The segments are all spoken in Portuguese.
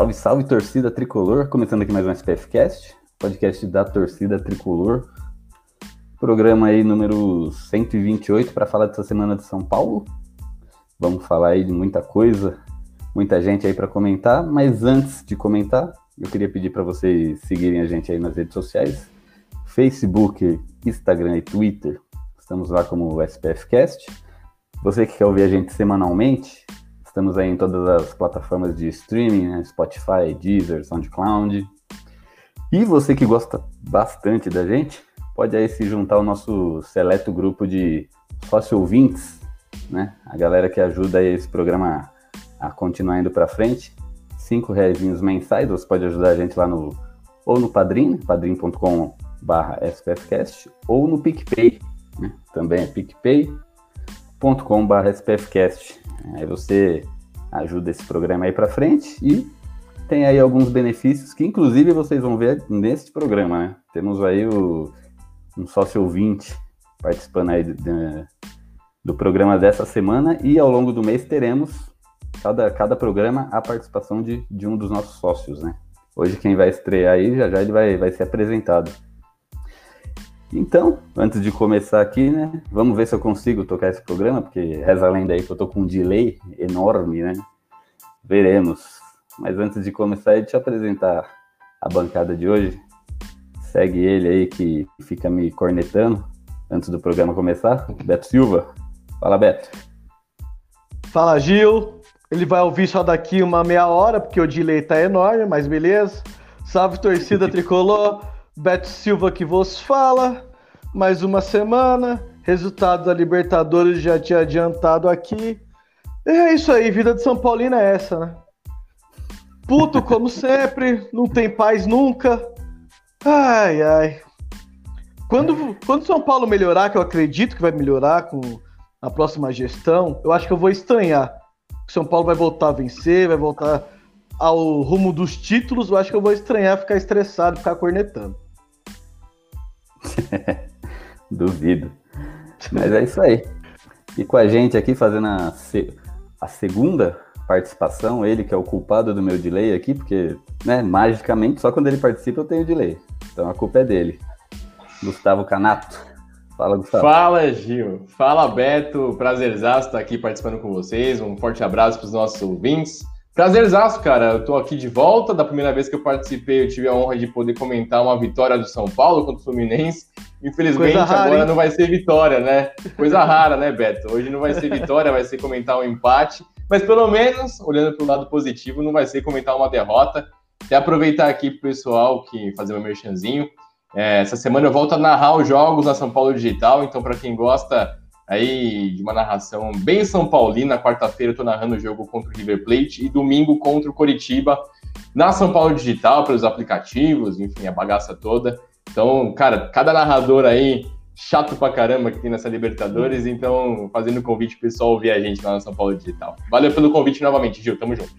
Salve, salve torcida tricolor, começando aqui mais um SPF Cast, podcast da torcida tricolor. Programa aí número 128 para falar dessa semana de São Paulo. Vamos falar aí de muita coisa, muita gente aí para comentar, mas antes de comentar, eu queria pedir para vocês seguirem a gente aí nas redes sociais, Facebook, Instagram e Twitter. Estamos lá como SPFcast. Você que quer ouvir a gente semanalmente, estamos aí em todas as plataformas de streaming, né? Spotify, Deezer, SoundCloud. E você que gosta bastante da gente, pode aí se juntar ao nosso seleto grupo de sócio ouvintes, né? A galera que ajuda esse programa a continuar indo para frente. Cinco reais mensais, você pode ajudar a gente lá no ou no Padrim, padrim.com barra SPFcast, ou no PicPay, né? também é picpay.com barra SPFcast. Aí você ajuda esse programa aí para frente e tem aí alguns benefícios que inclusive vocês vão ver neste programa, né? Temos aí o, um sócio ouvinte participando aí de, de, do programa dessa semana e ao longo do mês teremos cada, cada programa a participação de, de um dos nossos sócios, né? Hoje quem vai estrear aí já já ele vai, vai ser apresentado. Então, antes de começar aqui, né, vamos ver se eu consigo tocar esse programa, porque reza a lenda aí que eu tô com um delay enorme, né? Veremos. Mas antes de começar, eu te apresentar a bancada de hoje. Segue ele aí que fica me cornetando antes do programa começar. Beto Silva. Fala, Beto. Fala, Gil. Ele vai ouvir só daqui uma meia hora, porque o delay tá enorme, mas beleza. Salve, torcida tricolor. Beto Silva que vos fala. Mais uma semana. Resultado da Libertadores já tinha adiantado aqui. E é isso aí, vida de São Paulino é essa, né? Puto como sempre, não tem paz nunca. Ai, ai. Quando, quando São Paulo melhorar, que eu acredito que vai melhorar com a próxima gestão, eu acho que eu vou estranhar. São Paulo vai voltar a vencer, vai voltar ao rumo dos títulos. Eu acho que eu vou estranhar, ficar estressado, ficar cornetando. Duvido. Mas é isso aí. E com a gente aqui fazendo a, se... a segunda participação, ele que é o culpado do meu delay aqui, porque, né, magicamente, só quando ele participa eu tenho delay. Então a culpa é dele. Gustavo Canato. Fala, Gustavo. Fala, Gil. Fala, Beto. Prazerzaço estar aqui participando com vocês. Um forte abraço para os nossos ouvintes. Prazerzaço, cara. Eu tô aqui de volta. Da primeira vez que eu participei, eu tive a honra de poder comentar uma vitória do São Paulo contra o Fluminense. Infelizmente, rara, agora hein? não vai ser vitória, né? Coisa rara, né, Beto? Hoje não vai ser vitória, vai ser comentar um empate. Mas pelo menos, olhando para o lado positivo, não vai ser comentar uma derrota. Até aproveitar aqui pro pessoal que fazer meu merchanzinho. É, essa semana eu volto a narrar os jogos na São Paulo Digital, então para quem gosta aí de uma narração bem São Paulina, quarta-feira eu tô narrando o jogo contra o River Plate e domingo contra o Coritiba na São Paulo Digital, pelos aplicativos, enfim, a bagaça toda. Então, cara, cada narrador aí chato pra caramba que tem nessa Libertadores, então fazendo convite pro pessoal ouvir a gente lá na São Paulo Digital. Valeu pelo convite novamente, Gil, tamo junto.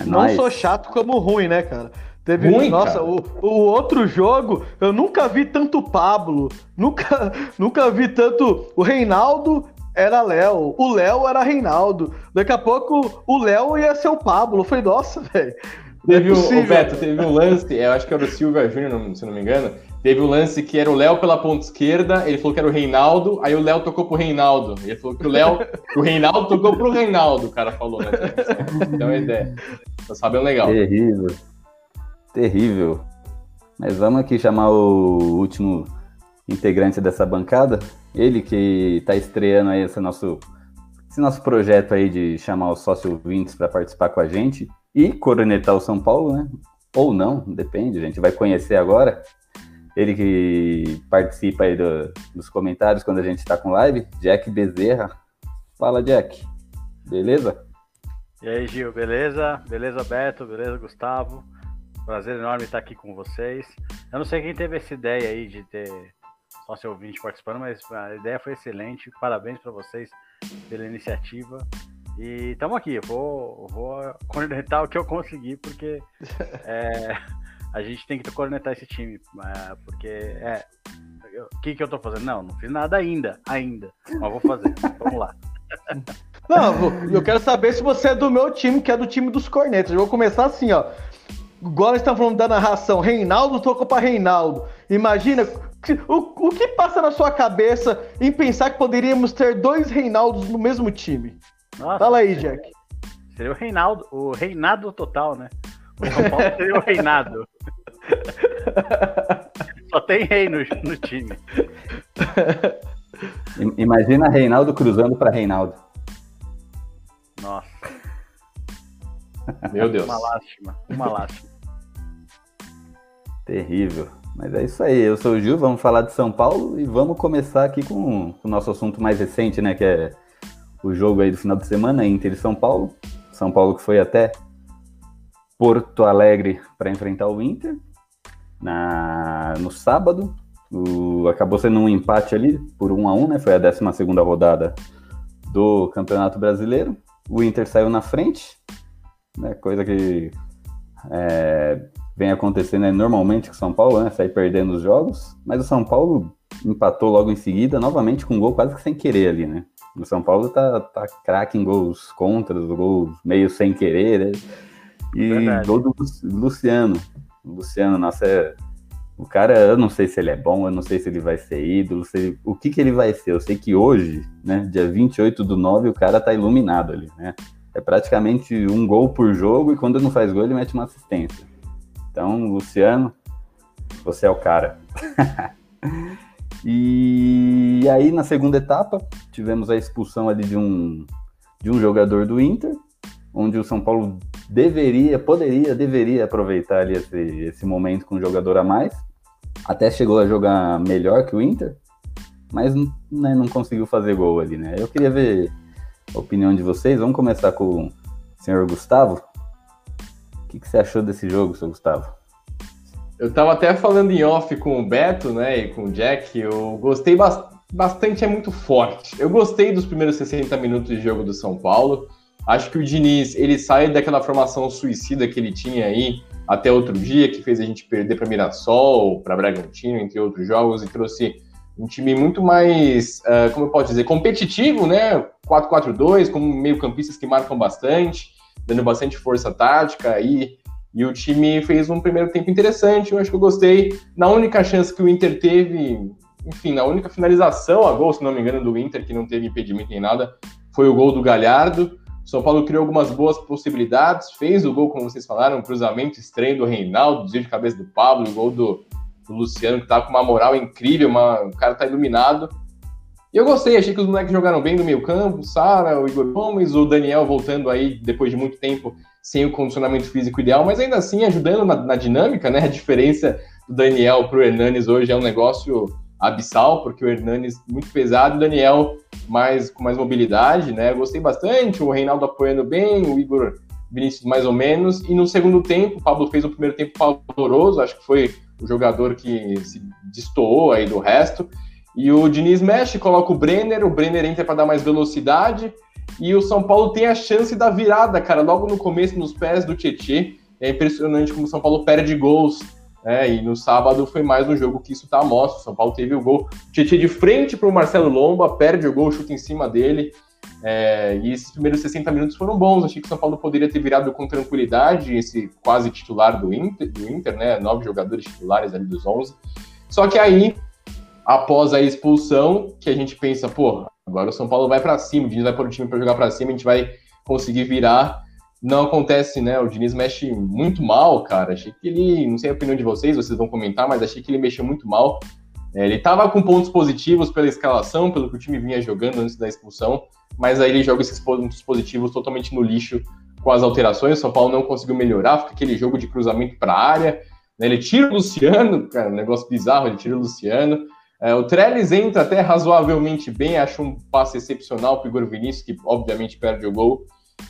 É Não nice. sou chato como ruim, né, cara? Teve, Ruim, nossa, o, o, outro jogo, eu nunca vi tanto Pablo, nunca, nunca vi tanto. O Reinaldo era Léo, o Léo era Reinaldo. Daqui a pouco o Léo ia ser o Pablo. Eu falei, nossa, velho. Teve é o, o Beto, teve um lance, eu acho que era o Silva Júnior, se não me engano. Teve o um lance que era o Léo pela ponta esquerda, ele falou que era o Reinaldo, aí o Léo tocou pro Reinaldo. Ele falou que o Léo, o Reinaldo tocou pro Reinaldo, o cara falou, né? Então é ideia. Tá sabendo legal. Terrível. Terrível. Mas vamos aqui chamar o último integrante dessa bancada. Ele que está estreando aí esse nosso, esse nosso projeto aí de chamar os sócios ouvintes para participar com a gente e coronetar o São Paulo, né? Ou não, depende, a gente vai conhecer agora. Ele que participa aí do, dos comentários quando a gente está com live, Jack Bezerra. Fala, Jack. Beleza? E aí, Gil, beleza? Beleza, Beto? Beleza, Gustavo? Prazer enorme estar aqui com vocês. Eu não sei quem teve essa ideia aí de ter só seu ouvinte participando, mas a ideia foi excelente. Parabéns para vocês pela iniciativa. E estamos aqui, eu vou, vou cornetar o que eu conseguir, porque é, a gente tem que cornetar esse time. É, porque é. O que, que eu tô fazendo? Não, não fiz nada ainda, ainda. Mas vou fazer. Vamos lá. Não, eu quero saber se você é do meu time, que é do time dos cornetas. Eu vou começar assim, ó. Igual eles estão falando da narração, Reinaldo tocou para Reinaldo. Imagina o, o que passa na sua cabeça em pensar que poderíamos ter dois Reinaldos no mesmo time? Nossa, Fala aí, Jack. Seria o Reinaldo, o Reinado total, né? O São Paulo seria o Reinado. Só tem rei no, no time. Imagina Reinaldo cruzando para Reinaldo. Nossa. Meu Deus. Uma lástima, uma lástima. Terrível. Mas é isso aí, eu sou o Gil, vamos falar de São Paulo e vamos começar aqui com, com o nosso assunto mais recente, né? Que é o jogo aí do final de semana, Inter e São Paulo. São Paulo que foi até Porto Alegre para enfrentar o Inter na, no sábado. O, acabou sendo um empate ali por 1 a 1 né? Foi a 12 segunda rodada do Campeonato Brasileiro. O Inter saiu na frente, né? Coisa que é, vem acontecendo né, normalmente com o São Paulo, né? Sair perdendo os jogos. Mas o São Paulo empatou logo em seguida, novamente com um gol quase que sem querer ali, né? O São Paulo tá, tá craque em gols contra, gols meio sem querer, né? E Verdade. gol do Luciano. Luciano, nossa, é... o cara, eu não sei se ele é bom, eu não sei se ele vai ser ídolo, se... o que que ele vai ser. Eu sei que hoje, né, dia 28 do 9, o cara tá iluminado ali, né? É praticamente um gol por jogo e quando não faz gol ele mete uma assistência. Então, Luciano, você é o cara. e aí, na segunda etapa, tivemos a expulsão ali de um, de um jogador do Inter, onde o São Paulo deveria, poderia, deveria aproveitar ali esse, esse momento com um jogador a mais. Até chegou a jogar melhor que o Inter, mas né, não conseguiu fazer gol ali, né? Eu queria ver a opinião de vocês. Vamos começar com o senhor Gustavo. O que, que você achou desse jogo, seu Gustavo? Eu tava até falando em off com o Beto, né, e com o Jack, eu gostei ba bastante, é muito forte. Eu gostei dos primeiros 60 minutos de jogo do São Paulo. Acho que o Diniz, ele sai daquela formação suicida que ele tinha aí até outro dia, que fez a gente perder para Mirassol, para Bragantino, entre outros jogos, e trouxe um time muito mais, uh, como eu posso dizer, competitivo, né? 4-4-2, com meio-campistas que marcam bastante dando bastante força tática e, e o time fez um primeiro tempo interessante, eu acho que eu gostei. Na única chance que o Inter teve, enfim, na única finalização a gol, se não me engano, do Inter, que não teve impedimento nem nada, foi o gol do Galhardo. São Paulo criou algumas boas possibilidades, fez o gol, como vocês falaram, um cruzamento estranho do Reinaldo, desvio de cabeça do Pablo, o gol do, do Luciano, que tá com uma moral incrível, uma, o cara tá iluminado. E eu gostei, achei que os moleques jogaram bem no meio campo, o Sara, o Igor Gomes, o Daniel voltando aí depois de muito tempo sem o condicionamento físico ideal, mas ainda assim ajudando na, na dinâmica, né? A diferença do Daniel para o Hernanes hoje é um negócio abissal, porque o Hernanes muito pesado, o Daniel mais com mais mobilidade, né? Eu gostei bastante, o Reinaldo apoiando bem, o Igor Vinícius mais ou menos, e no segundo tempo, o Pablo fez o primeiro tempo pavoroso, acho que foi o jogador que se destoou aí do resto, e o Diniz mexe, coloca o Brenner, o Brenner entra para dar mais velocidade. E o São Paulo tem a chance da virada, cara, logo no começo, nos pés do Tietê. É impressionante como o São Paulo perde gols. É, e no sábado foi mais um jogo que isso tá mostra. O São Paulo teve o gol. O de frente para o Marcelo Lomba, perde o gol, chuta em cima dele. É, e esses primeiros 60 minutos foram bons. Achei que o São Paulo poderia ter virado com tranquilidade esse quase titular do Inter, do Inter né? Nove jogadores titulares ali dos 11. Só que aí após a expulsão, que a gente pensa, pô, agora o São Paulo vai para cima, o Diniz vai pôr o time para jogar para cima, a gente vai conseguir virar. Não acontece, né? O Diniz mexe muito mal, cara. Achei que ele, não sei a opinião de vocês, vocês vão comentar, mas achei que ele mexeu muito mal. É, ele estava com pontos positivos pela escalação, pelo que o time vinha jogando antes da expulsão, mas aí ele joga esses pontos positivos totalmente no lixo com as alterações. O São Paulo não conseguiu melhorar, fica aquele jogo de cruzamento para a área. Né? Ele tira o Luciano, cara, um negócio bizarro, ele tira o Luciano. É, o Trellis entra até razoavelmente bem, acho um passe excepcional para o Igor Vinícius, que obviamente perde o gol.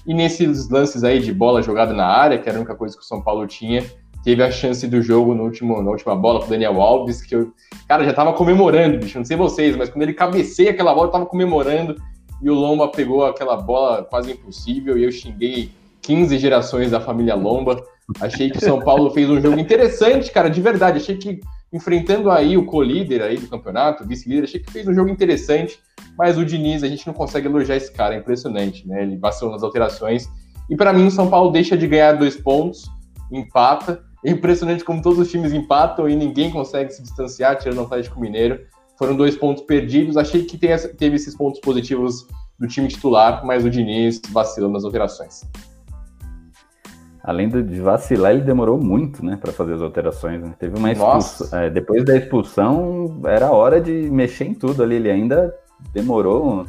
E nesses lances aí de bola jogada na área, que era a única coisa que o São Paulo tinha, teve a chance do jogo no último, na última bola com o Daniel Alves, que eu, cara, já tava comemorando, bicho, não sei vocês, mas quando ele cabeceia aquela bola, eu tava comemorando, e o Lomba pegou aquela bola quase impossível, e eu xinguei 15 gerações da família Lomba. Achei que o São Paulo fez um jogo interessante, cara, de verdade. Achei que enfrentando aí o co-líder aí do campeonato, vice-líder, achei que fez um jogo interessante, mas o Diniz, a gente não consegue elogiar esse cara, é impressionante, né? Ele vacilou nas alterações. E para mim, o São Paulo deixa de ganhar dois pontos, empata. É impressionante como todos os times empatam e ninguém consegue se distanciar, tirando o Atlético Mineiro. Foram dois pontos perdidos. Achei que teve esses pontos positivos do time titular, mas o Diniz vacilou nas alterações além de vacilar, ele demorou muito, né, para fazer as alterações. Né? Teve uma expulsão. É, depois da expulsão, era hora de mexer em tudo ali. Ele ainda demorou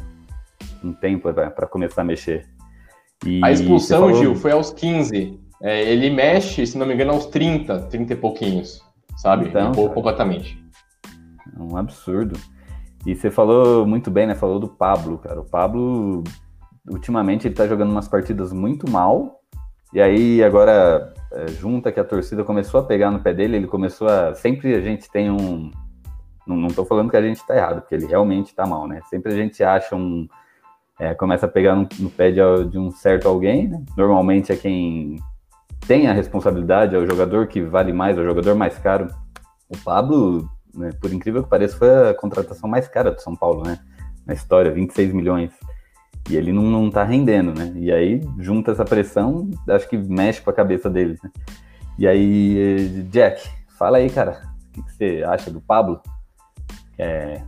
um, um tempo para começar a mexer. E a expulsão, falou... Gil, foi aos 15. É, ele mexe, se não me engano, aos 30, 30 e pouquinhos, sabe? Então, completamente. É um absurdo. E você falou muito bem, né? Falou do Pablo, cara. O Pablo, ultimamente, ele tá jogando umas partidas muito mal e aí agora é, junta que a torcida começou a pegar no pé dele, ele começou a. Sempre a gente tem um. Não, tô falando que a gente tá errado, porque ele realmente tá mal, né? Sempre a gente acha um. É, começa a pegar no, no pé de, de, um certo alguém, né? Normalmente é quem tem a responsabilidade, é o jogador que vale mais, é o jogador mais caro. O Pablo, né, por incrível que pareça, foi a contratação mais cara do São Paulo, né? Na história, 26 milhões. E ele não, não tá rendendo, né? E aí, junta essa pressão, acho que mexe com a cabeça dele, né? E aí, Jack, fala aí, cara, o que, que você acha do Pablo? É,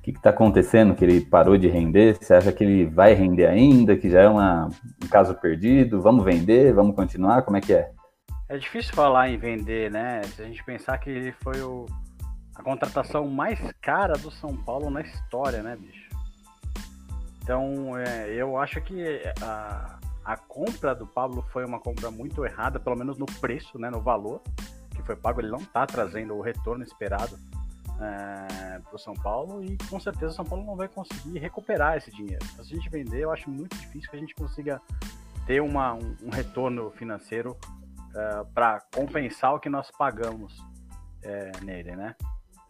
o que está acontecendo que ele parou de render? Você acha que ele vai render ainda? Que já é uma, um caso perdido? Vamos vender? Vamos continuar? Como é que é? É difícil falar em vender, né? Se a gente pensar que ele foi o, a contratação mais cara do São Paulo na história, né, bicho? Então, é, eu acho que a, a compra do Pablo foi uma compra muito errada, pelo menos no preço, né, no valor que foi pago. Ele não está trazendo o retorno esperado é, para o São Paulo e com certeza o São Paulo não vai conseguir recuperar esse dinheiro. Então, se a gente vender, eu acho muito difícil que a gente consiga ter uma, um, um retorno financeiro é, para compensar o que nós pagamos é, nele, né?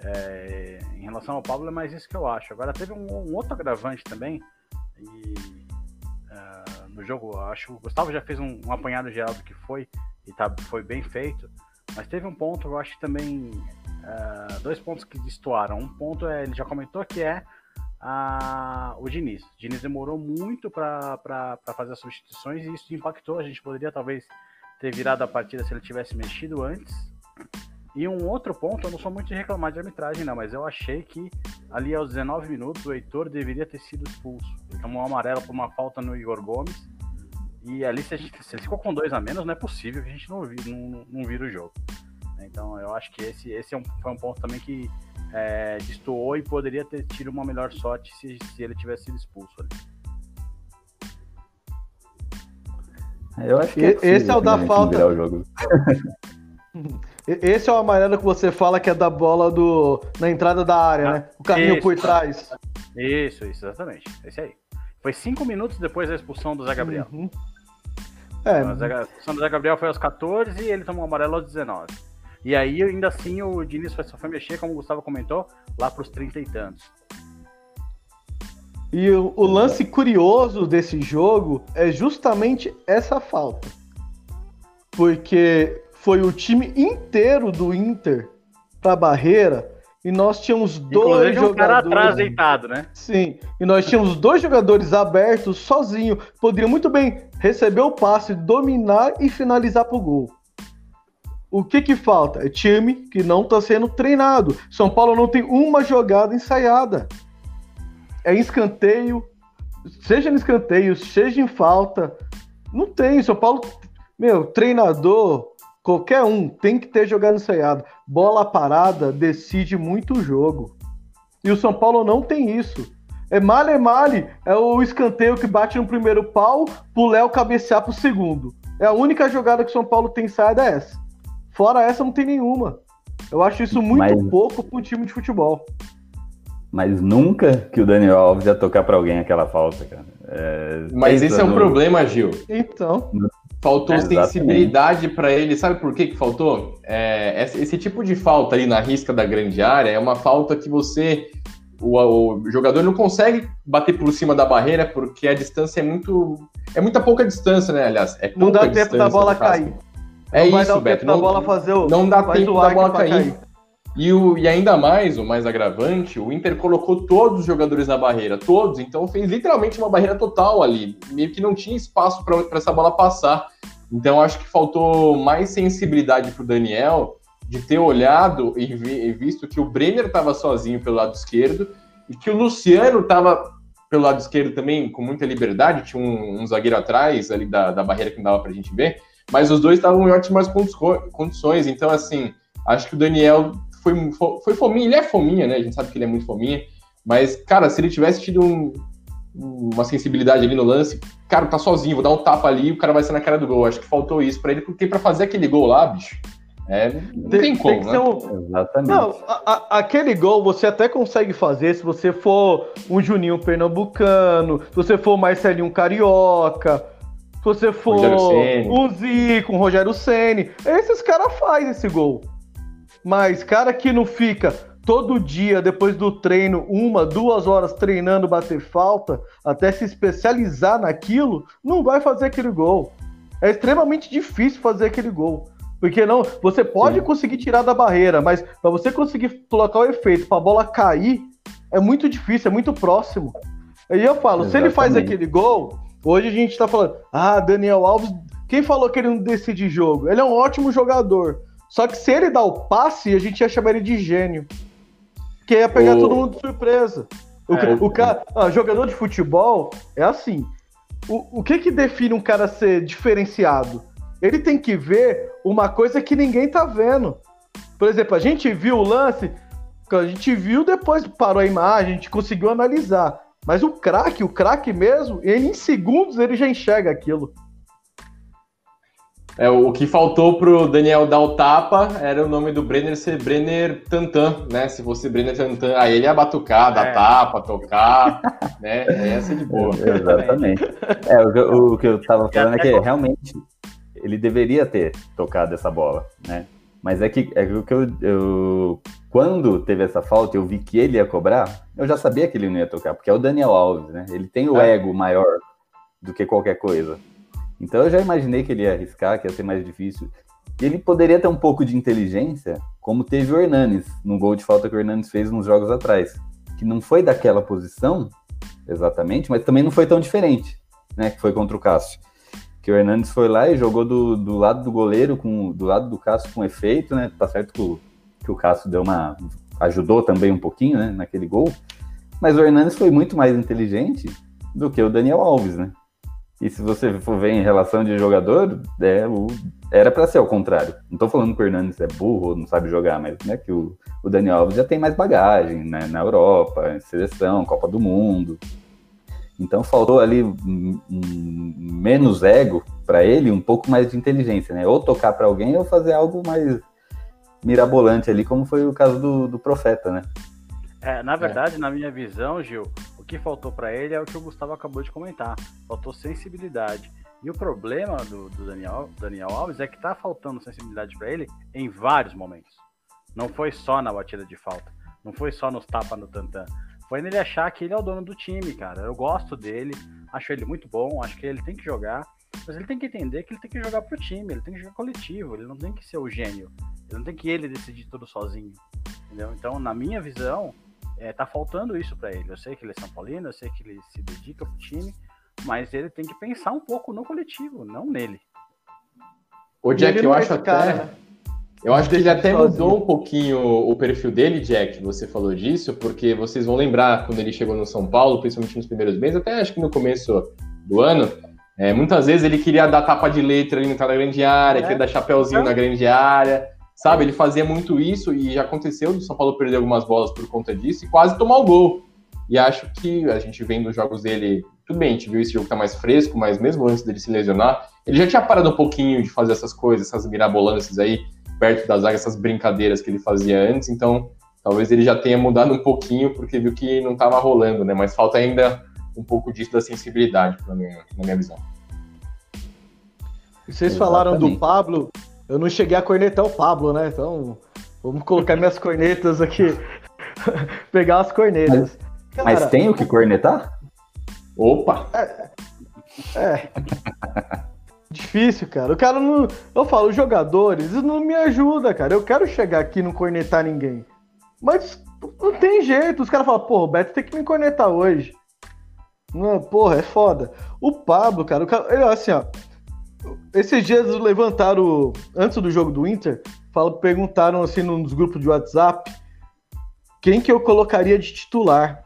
É, em relação ao Pablo, é mais isso que eu acho. Agora, teve um, um outro agravante também, e uh, no jogo, acho o Gustavo já fez um, um, apanhado geral do que foi e tá, foi bem feito. Mas teve um ponto, eu acho também uh, dois pontos que destoaram. Um ponto é, ele já comentou que é o Diniz. O Diniz demorou muito para fazer as substituições e isso impactou. A gente poderia talvez ter virado a partida se ele tivesse mexido antes. E um outro ponto, eu não sou muito de reclamar de arbitragem, não, mas eu achei que ali aos 19 minutos o Heitor deveria ter sido expulso. Ele tomou um amarelo por uma falta no Igor Gomes. E ali, se, a gente, se ele ficou com dois a menos, não é possível que a gente não, não, não vira o jogo. Então eu acho que esse, esse é um, foi um ponto também que é, destoou e poderia ter tido uma melhor sorte se, se ele tivesse sido expulso ali. Eu acho que é esse é o da falta. Esse é o amarelo que você fala que é da bola do na entrada da área, ah, né? O caminho isso, por trás. Isso, isso, exatamente. Esse aí. Foi cinco minutos depois da expulsão do Zé Gabriel. Uhum. É. A expulsão do Zé Gabriel foi aos 14 e ele tomou o amarelo aos 19. E aí, ainda assim, o Diniz só foi mexer, como o Gustavo comentou, lá para os 30 e tantos. E o, o lance curioso desse jogo é justamente essa falta. Porque foi o time inteiro do Inter pra barreira e nós tínhamos dois jogadores. um cara atrás deitado, né? Sim. E nós tínhamos dois jogadores abertos, sozinho. Poderiam muito bem receber o passe, dominar e finalizar pro gol. O que que falta? É time que não está sendo treinado. São Paulo não tem uma jogada ensaiada. É escanteio, seja no escanteio, seja em falta. Não tem. São Paulo, meu, treinador, Qualquer um tem que ter jogado ensaiado. Bola parada decide muito o jogo. E o São Paulo não tem isso. É male male, é o escanteio que bate no primeiro pau, pro Léo cabecear pro segundo. É a única jogada que o São Paulo tem ensaiada é essa. Fora essa, não tem nenhuma. Eu acho isso muito mas, pouco para um time de futebol. Mas nunca que o Daniel Alves ia tocar para alguém aquela falta, cara. É, Mas esse é o no- problema, Gil. Então, Faltou Exatamente. sensibilidade pra ele. Sabe por que que faltou? É, esse, esse tipo de falta ali na risca da grande área é uma falta que você. O, o jogador não consegue bater por cima da barreira porque a distância é muito. É muita pouca distância, né? Aliás, é não dá tempo da bola cair. É não isso, Beto. Não, bola fazer o. não dá tempo da bola pra cair. E, o, e ainda mais, o mais agravante, o Inter colocou todos os jogadores na barreira, todos, então fez literalmente uma barreira total ali, meio que não tinha espaço para essa bola passar. Então acho que faltou mais sensibilidade para o Daniel de ter olhado e, vi- e visto que o Brenner estava sozinho pelo lado esquerdo e que o Luciano estava pelo lado esquerdo também com muita liberdade, tinha um, um zagueiro atrás ali da, da barreira que não dava para a gente ver, mas os dois estavam em ótimas condi- condições, então assim, acho que o Daniel foi, foi fominha, ele é fominha, né? A gente sabe que ele é muito fominha, mas, cara, se ele tivesse tido um- uma sensibilidade ali no lance, cara, tá sozinho, vou dar um tapa ali e o cara vai ser na cara do gol. Acho que faltou isso pra ele, porque pra fazer aquele gol lá, bicho, é, não tem, como, que né? ser um- Exatamente. Não, a- a- aquele gol você até consegue fazer se você for um Juninho Pernambucano, se você for Marcelinho Carioca, se você for um Zico, um Rogério Ceni. Esses caras fazem esse gol. Mas cara que não fica todo dia, depois do treino, uma, duas horas treinando bater falta, até se especializar naquilo, não vai fazer aquele gol. É extremamente difícil fazer aquele gol. Porque não, você pode Sim. conseguir tirar da barreira, mas para você conseguir colocar o efeito, para a bola cair, é muito difícil, é muito próximo. Aí eu falo, se ele faz Exatamente. aquele gol, hoje a gente tá falando, ah, Daniel Alves, quem falou que ele não decide jogo? Ele é um ótimo jogador. Só que se ele dá o passe, a gente ia chamar ele de gênio. Porque ia pegar O- todo mundo de surpresa. O, É. o cara, ah, jogador de futebol é assim. O, o que que define um cara ser diferenciado? Ele tem que ver uma coisa que ninguém tá vendo. Por exemplo, a gente viu o lance, a gente viu depois parou a imagem, a gente conseguiu analisar. Mas o craque, o craque mesmo, ele em segundos ele já enxerga aquilo. É, o que faltou pro Daniel dar o tapa era o nome do Brenner ser Brenner Tantan, né? Se fosse Brenner Tantan, aí ele ia batucar, dar É. tapa, tocar, né? Aí ia ser de boa. Exatamente. É, o, que eu- o que eu tava falando é que realmente ele deveria ter tocado essa bola, né? Mas é que, é que eu, eu- Quando teve essa falta, eu vi que ele ia cobrar, eu já sabia que ele não ia tocar, porque é o Daniel Alves, né? Ele tem o É. ego maior do que qualquer coisa. Então eu já imaginei que ele ia arriscar, que ia ser mais difícil. E ele poderia ter um pouco de inteligência, como teve o Hernanes, no gol de falta que o Hernanes fez nos jogos atrás. Que não foi daquela posição, exatamente, mas também não foi tão diferente, né? Que foi contra o Cássio. Que o Hernandes foi lá e jogou do, do lado do goleiro, com, do lado do Cássio com efeito, né? Tá certo que o, que o Cássio deu uma. ajudou também um pouquinho, né? Naquele gol. Mas o Hernandes foi muito mais inteligente do que o Daniel Alves, né? E se você for ver em relação de jogador, é, o, era para ser ao contrário. Não tô falando que o Hernandes é burro não sabe jogar, mas né, que o, o Daniel Alves já tem mais bagagem né, na Europa, seleção, Copa do Mundo. Então faltou ali um, um, menos ego para ele, um pouco mais de inteligência, né? Ou tocar para alguém ou fazer algo mais mirabolante ali, como foi o caso do, do Profeta, né? É, na verdade, na minha visão, Gil, o que faltou pra ele é o que o Gustavo acabou de comentar. Faltou sensibilidade. E o problema do, do Daniel, Daniel Alves é que tá faltando sensibilidade pra ele em vários momentos. Não foi só na batida de falta. Não foi só nos tapas no tantã. Foi nele achar que ele é o dono do time, cara. Eu gosto dele, acho ele muito bom, acho que ele tem que jogar. Mas ele tem que entender que ele tem que jogar pro time, ele tem que jogar coletivo, ele não tem que ser o gênio. Ele não tem que ele decidir tudo sozinho. Entendeu? Então, na minha visão, é, tá faltando isso para ele. Eu sei que ele é São Paulino, eu sei que ele se dedica pro time, mas ele tem que pensar um pouco no coletivo, não nele. E Jack, ele eu é acho até. cara, né? Eu acho que ele até mudou um pouquinho o perfil dele, Jack. Você falou disso, porque vocês vão lembrar quando ele chegou no São Paulo, principalmente nos primeiros meses, até acho que no começo do ano. é, muitas vezes ele queria dar tapa de letra ali entrar na grande área, É. queria dar chapéuzinho na grande área, sabe? Ele fazia muito isso e já aconteceu do São Paulo perder algumas bolas por conta disso e quase tomar o gol. E acho que a gente vendo os jogos dele, tudo bem, a gente viu esse jogo que tá mais fresco, mas mesmo antes dele se lesionar, ele já tinha parado um pouquinho de fazer essas coisas, essas mirabolances aí, perto da zaga, essas brincadeiras que ele fazia antes, então talvez ele já tenha mudado um pouquinho, porque viu que não estava rolando, né? Mas falta ainda um pouco disso da sensibilidade, na minha, na minha visão. Vocês falaram do Pablo, eu não cheguei a cornetar o Pablo, né? Então, vamos colocar minhas cornetas aqui. Pegar as cornetas. Mas, Cara, mas tem o que cornetar? Opa! É. é. Difícil, cara. O cara não. Eu falo, os jogadores não me ajudam, cara. Eu quero chegar aqui e não cornetar ninguém. Mas não tem jeito. Os caras falam, pô, o Beto tem que me cornetar hoje. Não, porra, é foda. O Pablo, cara, o cara assim, ó. Esses dias levantaram, antes do jogo do Inter, falo, perguntaram assim nos grupos de WhatsApp quem que eu colocaria de titular,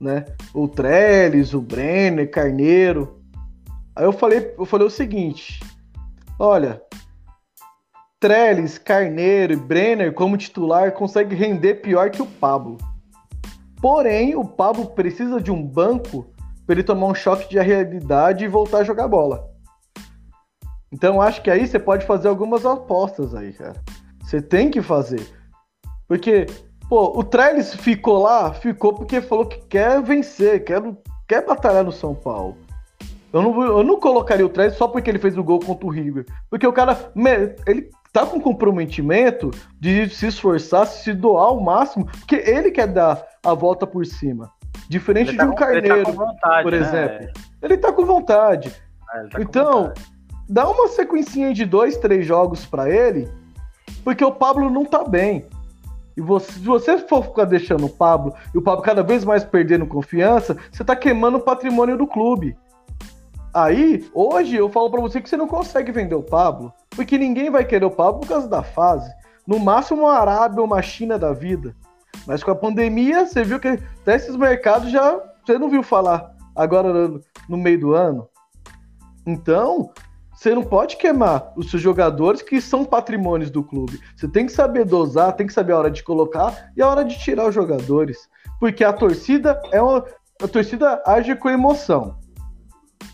né? O Trellis, o Brenner, Carneiro. Aí eu falei, eu falei o seguinte: olha, Trellis, Carneiro e Brenner como titular consegue render pior que o Pablo. Porém, o Pablo precisa de um banco para ele tomar um choque de realidade e voltar a jogar bola. Então acho que aí você pode fazer algumas apostas aí, cara. Você tem que fazer. Porque, pô, o Trellis ficou lá, ficou porque falou que quer vencer, quer, quer batalhar no São Paulo. Eu não, eu não colocaria o Trellis só porque ele fez o gol contra o River. Porque o cara, ele tá com comprometimento de se esforçar, se doar ao máximo, porque ele quer dar a volta por cima. Diferente tá de um com, Carneiro, tá vontade, por né? exemplo. Ele tá com vontade. É, tá então, com vontade. dá uma sequencinha de dois, três jogos para ele, porque o Pablo não tá bem. E você, se você for ficar deixando o Pablo e o Pablo cada vez mais perdendo confiança, você tá queimando o patrimônio do clube. Aí, hoje, eu falo para você que você não consegue vender o Pablo, porque ninguém vai querer o Pablo por causa da fase. No máximo, uma Arábia ou uma China da vida. Mas com a pandemia, você viu que até esses mercados já. Você não viu falar agora no, meio do ano. Então, você não pode queimar os seus jogadores que são patrimônios do clube. Você tem que saber dosar, tem que saber a hora de colocar e a hora de tirar os jogadores. Porque a torcida é uma. A torcida age com emoção.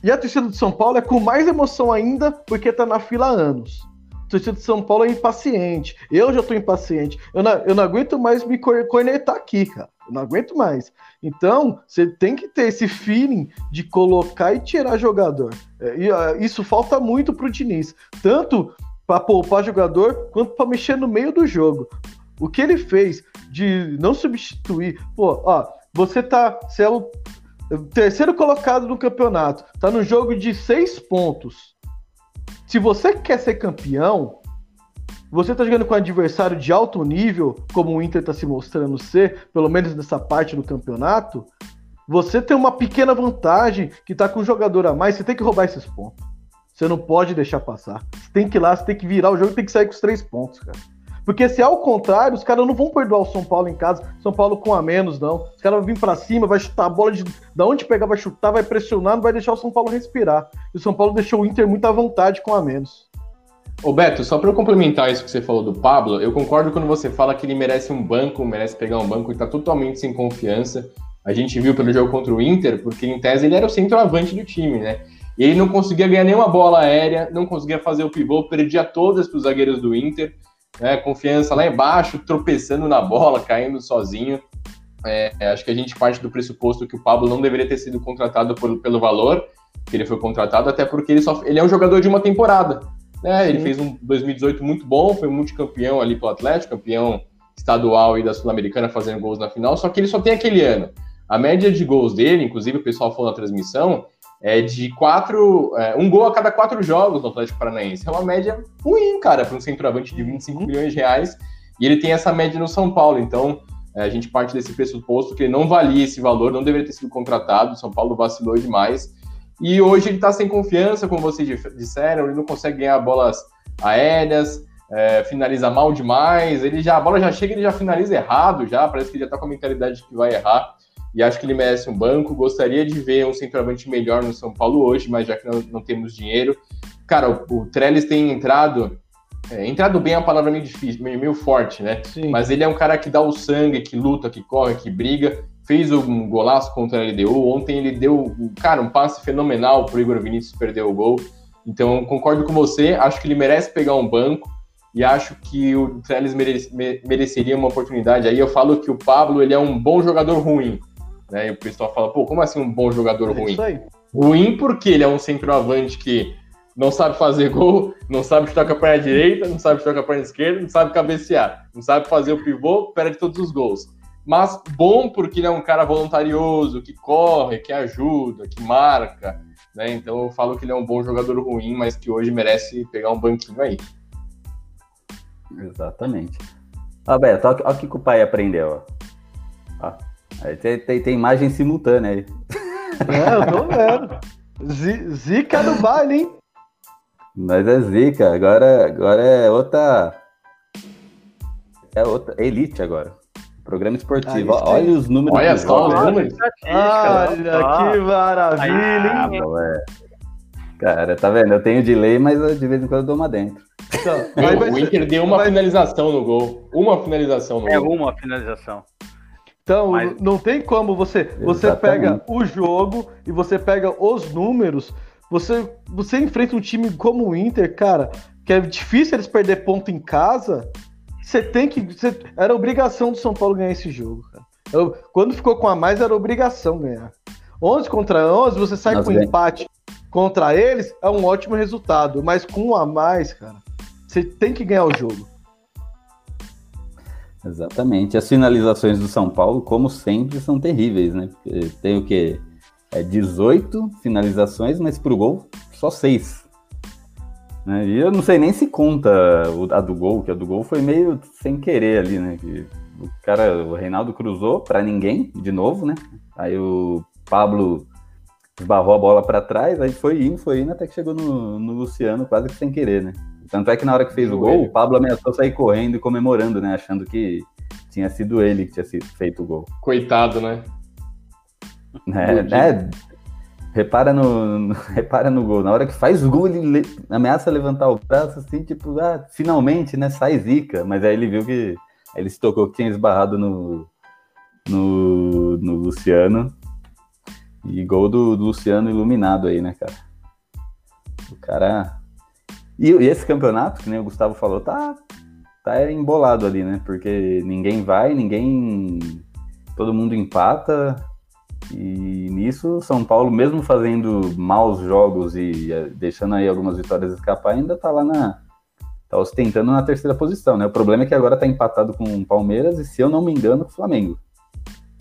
E a torcida de São Paulo é com mais emoção ainda, porque tá na fila há anos. A torcida de São Paulo é impaciente. Eu já tô impaciente. Eu não, eu não aguento mais me cornetar aqui, cara. Eu não aguento mais. Então, você tem que ter esse feeling de colocar e tirar jogador. É, e, uh, isso falta muito pro Diniz. Tanto para poupar jogador, quanto para mexer no meio do jogo. O que ele fez de não substituir. Pô, ó, você tá. Você é o terceiro colocado no campeonato, tá no jogo de seis pontos. Se você quer ser campeão, você tá jogando com um adversário de alto nível, como o Inter tá se mostrando ser, pelo menos nessa parte do campeonato, você tem uma pequena vantagem que tá com um jogador a mais, você tem que roubar esses pontos. Você não pode deixar passar. Você tem que ir lá, você tem que virar o jogo, tem que sair com os três pontos, cara. Porque se ao contrário, os caras não vão perdoar o São Paulo em casa, São Paulo com a menos, não. Os caras vão vir para cima, vai chutar a bola de da onde pegar, vai chutar, vai pressionar, não vai deixar o São Paulo respirar. E o São Paulo deixou o Inter muito à vontade com a menos. Ô Beto, só para eu complementar isso que você falou do Pablo, eu concordo quando você fala que ele merece um banco, merece pegar um banco e tá totalmente sem confiança. A gente viu pelo jogo contra o Inter, porque em tese ele era o centroavante do time, né? E ele não conseguia ganhar nenhuma bola aérea, não conseguia fazer o pivô, perdia todas para os zagueiros do Inter né, confiança lá embaixo, tropeçando na bola, caindo sozinho. É, acho que a gente parte do pressuposto que o Pablo não deveria ter sido contratado por, pelo valor que ele foi contratado, até porque ele, só, ele é um jogador de uma temporada. Né? Ele fez um 2018 muito bom, foi multicampeão ali pelo Atlético, campeão estadual e da Sul-Americana fazendo gols na final, só que ele só tem aquele ano. A média de gols dele, inclusive o pessoal falou na transmissão, é de quatro, é, um gol a cada quatro jogos no Atlético Paranaense. É uma média ruim, cara, para um centroavante de 25 milhões de reais. E ele tem essa média no São Paulo. Então, é, a gente parte desse pressuposto que ele não valia esse valor, não deveria ter sido contratado. O São Paulo vacilou demais. E hoje ele está sem confiança, como vocês disseram, ele não consegue ganhar bolas aéreas, é, finaliza mal demais. Ele já, a bola já chega, ele já finaliza errado, já parece que ele já está com a mentalidade que vai errar e acho que ele merece um banco. Gostaria de ver um centroavante melhor no São Paulo hoje, mas já que não, não temos dinheiro. Cara, o, o Trellis tem entrado. É, entrado bem é uma palavra meio difícil, meio, meio forte, né? Sim. Mas ele é um cara que dá o sangue, que luta, que corre, que briga. Fez um golaço contra a LDU. Ontem ele deu, cara, um passe fenomenal pro Igor Vinícius perder o gol. Então, concordo com você. Acho que ele merece pegar um banco e acho que o Trellis mereceria uma oportunidade. Aí eu falo que o Pablo ele é um bom jogador ruim, Né? E o pessoal fala, pô, como assim um bom jogador É ruim? isso aí. Ruim porque ele é um centroavante que não sabe fazer gol, não sabe chutar com a perna direita, não sabe chutar com a perna esquerda, não sabe cabecear, não sabe fazer o pivô, perde todos os gols. Mas bom porque ele é um cara voluntarioso, que corre, que ajuda, que marca, né? Então eu falo que ele é um bom jogador ruim, mas que hoje merece pegar um banquinho aí. Exatamente. Ó, Beto, olha o que que o pai aprendeu, ó. Aí tem, tem, tem imagem simultânea aí. É, eu tô vendo. Zi- Zica do baile, hein? Mas é zica, agora, agora é outra. É outra. Elite agora. Programa esportivo. Sim. Olha os números. Olha só os números. Olha que maravilha, Ah, hein? é. Cara, tá vendo? Eu tenho delay, mas eu, de vez em quando eu dou uma dentro. Então, Meu, aí vai o ser- Inter deu uma vai- finalização no gol. Uma finalização no É gol. uma finalização. Então, Mas- não tem como você. Você Exatamente. pega o jogo e você pega os números. Você, você enfrenta um time como o Inter, cara, que é difícil eles perder ponto em casa. Você tem que. você- era obrigação do São Paulo ganhar esse jogo, cara. Eu- quando ficou com a mais, era obrigação ganhar. 11 contra 11, você sai Nós com empate contra eles, é um ótimo resultado. Mas com um a mais, cara, você tem que ganhar o jogo. Exatamente. As finalizações do São Paulo, como sempre, são terríveis, né? Tem o quê? É 18 finalizações, mas pro gol, só 6. Né? E eu não sei nem se conta a do gol, que a do gol foi meio sem querer ali, né? Que o cara, o Reinaldo cruzou pra ninguém, de novo, né? Aí o Pablo esbarrou a bola pra trás, aí foi indo, foi indo, até que chegou no, no Luciano, quase que sem querer, né? Tanto é que na hora que fez o gol, o Pablo ameaçou sair correndo e comemorando, né? Achando que tinha sido ele que tinha feito o gol. Coitado, né? É, né? Repara no, no- repara no gol. Na hora que faz o gol, ele le- ameaça levantar o braço assim, tipo, ah, finalmente, né? Sai zica. Mas aí ele viu que. aí ele se tocou que tinha esbarrado no, no, no Luciano. E gol do, do Luciano iluminado aí, né, cara? O cara. E, e esse campeonato, que nem o Gustavo falou, tá, tá embolado ali, né? Porque ninguém vai, ninguém. Todo mundo empata. E nisso, São Paulo, mesmo fazendo maus jogos e eh, deixando aí algumas vitórias escapar, ainda tá lá na. tá ostentando na terceira posição, né? O problema é que agora tá empatado com o Palmeiras e, se eu não me engano, com o Flamengo.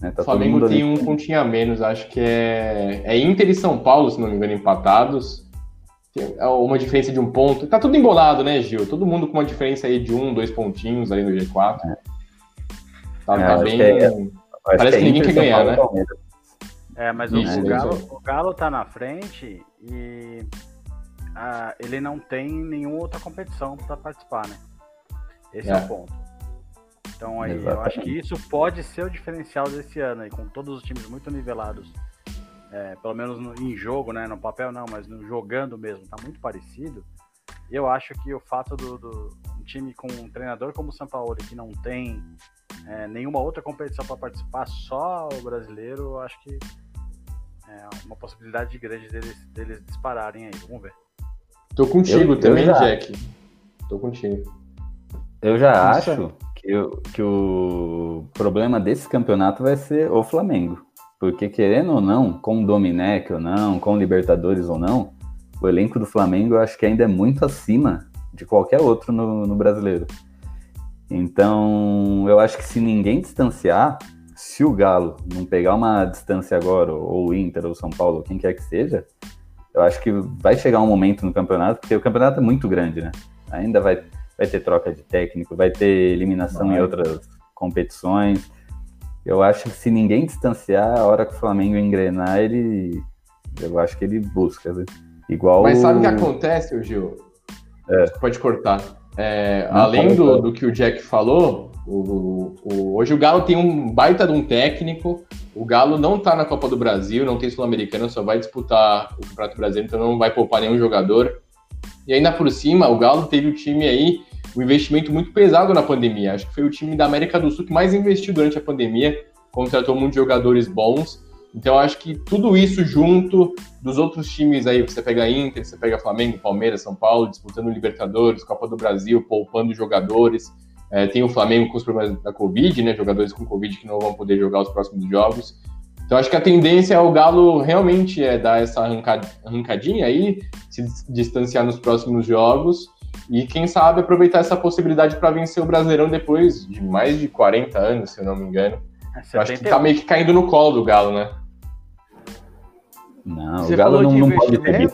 Né? Tá O Flamengo todo mundo tem ali um pontinho a menos, acho que é, é Inter e São Paulo, se não me engano, empatados. É uma diferença de um ponto. Tá tudo embolado, né, Gil? Todo mundo com uma diferença aí de um, dois pontinhos ali no G4. Tá, É, tá bem. que é- Parece que ninguém quer ganhar, né? É, mas o, Isso, o é Galo, o Galo tá na frente e ah, ele não tem nenhuma outra competição para participar, né? Esse é. É. o ponto. Então aí, eu acho que isso pode ser o diferencial desse ano aí, com todos os times muito nivelados. É, pelo menos no- em jogo, né? No papel não, mas no jogando mesmo, tá muito parecido. Eu acho que o fato do, do um time com um treinador como o São Paulo, que não tem é, nenhuma outra competição para participar, só o brasileiro, eu acho que é uma possibilidade grande deles, deles dispararem aí. Vamos ver. Tô contigo Eu- eu também, já- Jack. Tô contigo. Eu já Isso acho que, o- que o problema desse campeonato vai ser o Flamengo. Porque, querendo ou não, com o Dominec ou não, com Libertadores ou não, o elenco do Flamengo eu acho que ainda é muito acima de qualquer outro no, no brasileiro. Então, eu acho que se ninguém distanciar, se o Galo não pegar uma distância agora, ou o Inter, ou o São Paulo, ou quem quer que seja, eu acho que vai chegar um momento no campeonato, porque o campeonato é muito grande, né? Ainda vai, vai ter troca de técnico, vai ter eliminação Vai. em outras competições. Eu acho que se ninguém distanciar, a hora que o Flamengo engrenar, ele. Eu acho que ele busca, né? Igual. Mas sabe o que acontece, Gil? É. Pode cortar. É, além do, do que o Jack falou, o- o- hoje o Galo tem um baita de um técnico. O Galo não tá na Copa do Brasil, não tem Sul-Americano, só vai disputar o Campeonato Brasileiro, então não vai poupar nenhum jogador. E ainda por cima, o Galo teve o time aí, um investimento muito pesado na pandemia. Acho que foi o time da América do Sul que mais investiu durante a pandemia, contratou muitos jogadores bons. Então acho que tudo isso junto dos outros times aí, você pega Inter, você pega Flamengo, Palmeiras, São Paulo, disputando Libertadores, Copa do Brasil, poupando jogadores. É, tem o Flamengo com os problemas da Covid, né? Jogadores com Covid que não vão poder jogar os próximos jogos. Então acho que a tendência é o Galo realmente é dar essa arrancadinha aí, se distanciar nos próximos jogos e quem sabe aproveitar essa possibilidade para vencer o Brasileirão depois de mais de 40 anos, se eu não me engano. É, eu acho que tá meio que caindo no colo do Galo, né? Não, você o Galo não, não pode ter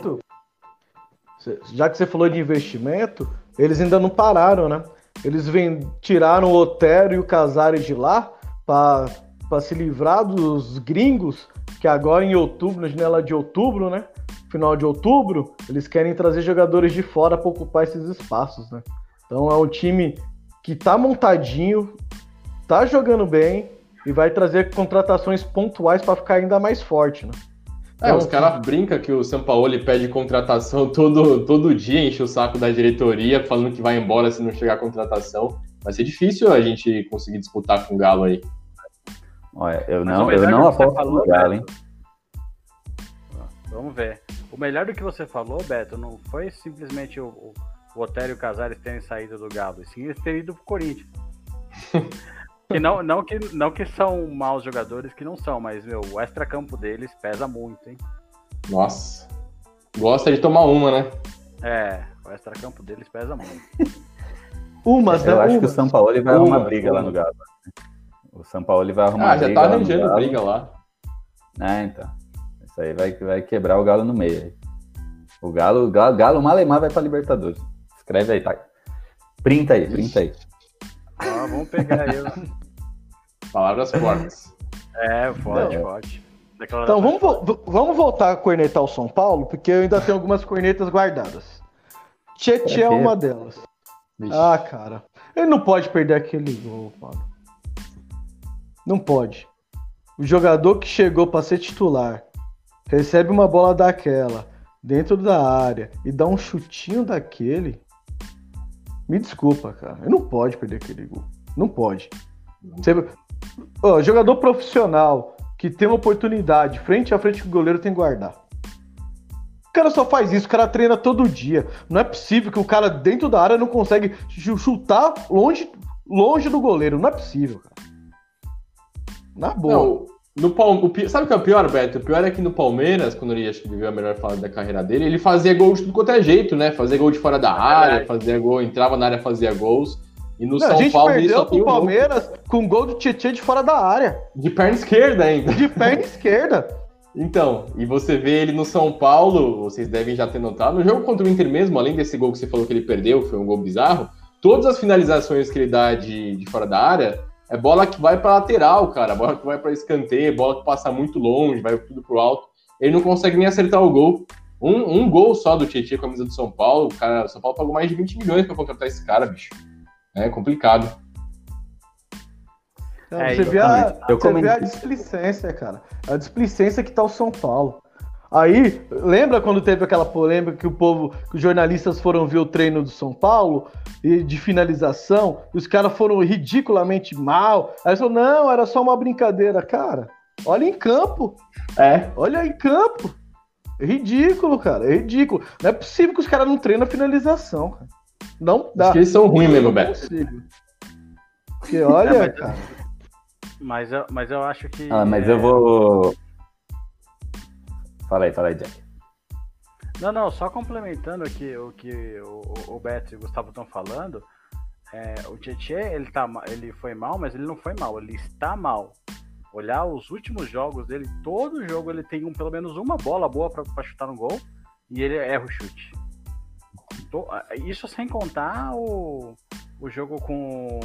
Já que você falou de investimento, eles ainda não pararam, né? Eles vem, tiraram o Otero e o Casares de lá para se livrar dos gringos, que agora em outubro, na janela de outubro, né? Final de outubro, eles querem trazer jogadores de fora para ocupar esses espaços, né? Então é um time que tá montadinho, tá jogando bem e vai trazer contratações pontuais para ficar ainda mais forte, né? É, então, os caras brincam que o São Paulo pede contratação todo, todo dia, enche o saco da diretoria, falando que vai embora se não chegar a contratação. Vai ser difícil a gente conseguir disputar com o Galo aí. Olha, eu não, eu não aposto falou, no Galo, hein? Vamos ver. O melhor do que você falou, Beto, não foi simplesmente o, o, o Otério e o Casares terem saído do Galo, e sim eles terem ido pro Corinthians. Que não, não, que, não que são maus jogadores, que não são, mas, meu, o extra-campo deles pesa muito, hein? Nossa. Gosta de tomar uma, né? É, o extra-campo deles pesa muito. Umas, Eu né? acho Umas. que o São Paulo vai Umas. arrumar briga Umas. lá no Galo. O São Paulo vai arrumar ah, briga. Ah, já tá arranjando briga lá. É, então. Isso aí vai, vai quebrar o Galo no meio. O Galo, Galo, Galo Malemar vai pra Libertadores. Escreve aí, tá? Printa aí, printa aí. Ah, vamos pegar ele. Palavras fortes. É, forte, Não. forte. Então vamos, vo vamos voltar a cornetar o São Paulo, porque eu ainda tenho algumas cornetas guardadas. Tietchan é, é uma delas. Vixe. Ah, cara. Ele não pode perder aquele gol, mano. Não pode. O jogador que chegou para ser titular recebe uma bola daquela dentro da área e dá um chutinho daquele. Me desculpa, cara. Não pode perder aquele gol. Não pode. Você, oh, jogador profissional que tem uma oportunidade frente a frente que o goleiro tem que guardar. O cara só faz isso, o cara treina todo dia. Não é possível que o cara dentro da área não consegue chutar longe, longe do goleiro. Não é possível, cara. Na boa. Não, no, o, sabe o que é o pior, Beto? O pior é que no Palmeiras, quando ele acho que viveu a melhor fase da carreira dele, ele fazia gol de tudo quanto é jeito, né? Fazia gol de fora da área, fazia gol, entrava na área, fazia gols. E no Não, São a gente Paulo perdeu pro Palmeiras com gol do Tietchan de fora da área. De perna esquerda ainda. De perna esquerda. Então, e você vê ele no São Paulo, vocês devem já ter notado, no jogo contra o Inter mesmo, além desse gol que você falou que ele perdeu, foi um gol bizarro, todas as finalizações que ele dá de, de fora da área é bola que vai para lateral, cara, bola que vai para escanteio, bola que passa muito longe, vai tudo pro alto. Ele não consegue nem acertar o gol. Um, um gol só do Tietchan com a camisa do São Paulo, o cara, o São Paulo pagou mais de 20 milhões para contratar esse cara, bicho. É complicado. Não, é, você, vê a, você vê a displicência, cara. A displicência que tá o São Paulo. Aí, lembra quando teve aquela polêmica que o povo, que os jornalistas foram ver o treino do São Paulo e de finalização, e os caras foram ridiculamente mal. Aí falou: não, era só uma brincadeira, cara. Olha em campo. É. Olha em campo. É ridículo, cara. É ridículo. Não é possível que os caras não treinam a finalização, cara. Não dá. Acho que eles são ruins mesmo, Beto. Porque olha, é, mas, cara. Mas eu, mas eu acho que. Ah, mas eu vou. Fala aí, fala aí, Jack. Não, não, só complementando aqui o que o, o Beto e o Gustavo estão falando. É, o Tietchan, ele, tá, ele foi mal, mas ele não foi mal, ele está mal. Olhar os últimos jogos dele, todo jogo ele tem um, pelo menos uma bola boa para chutar no gol e ele erra o chute. Isso sem contar o, o jogo com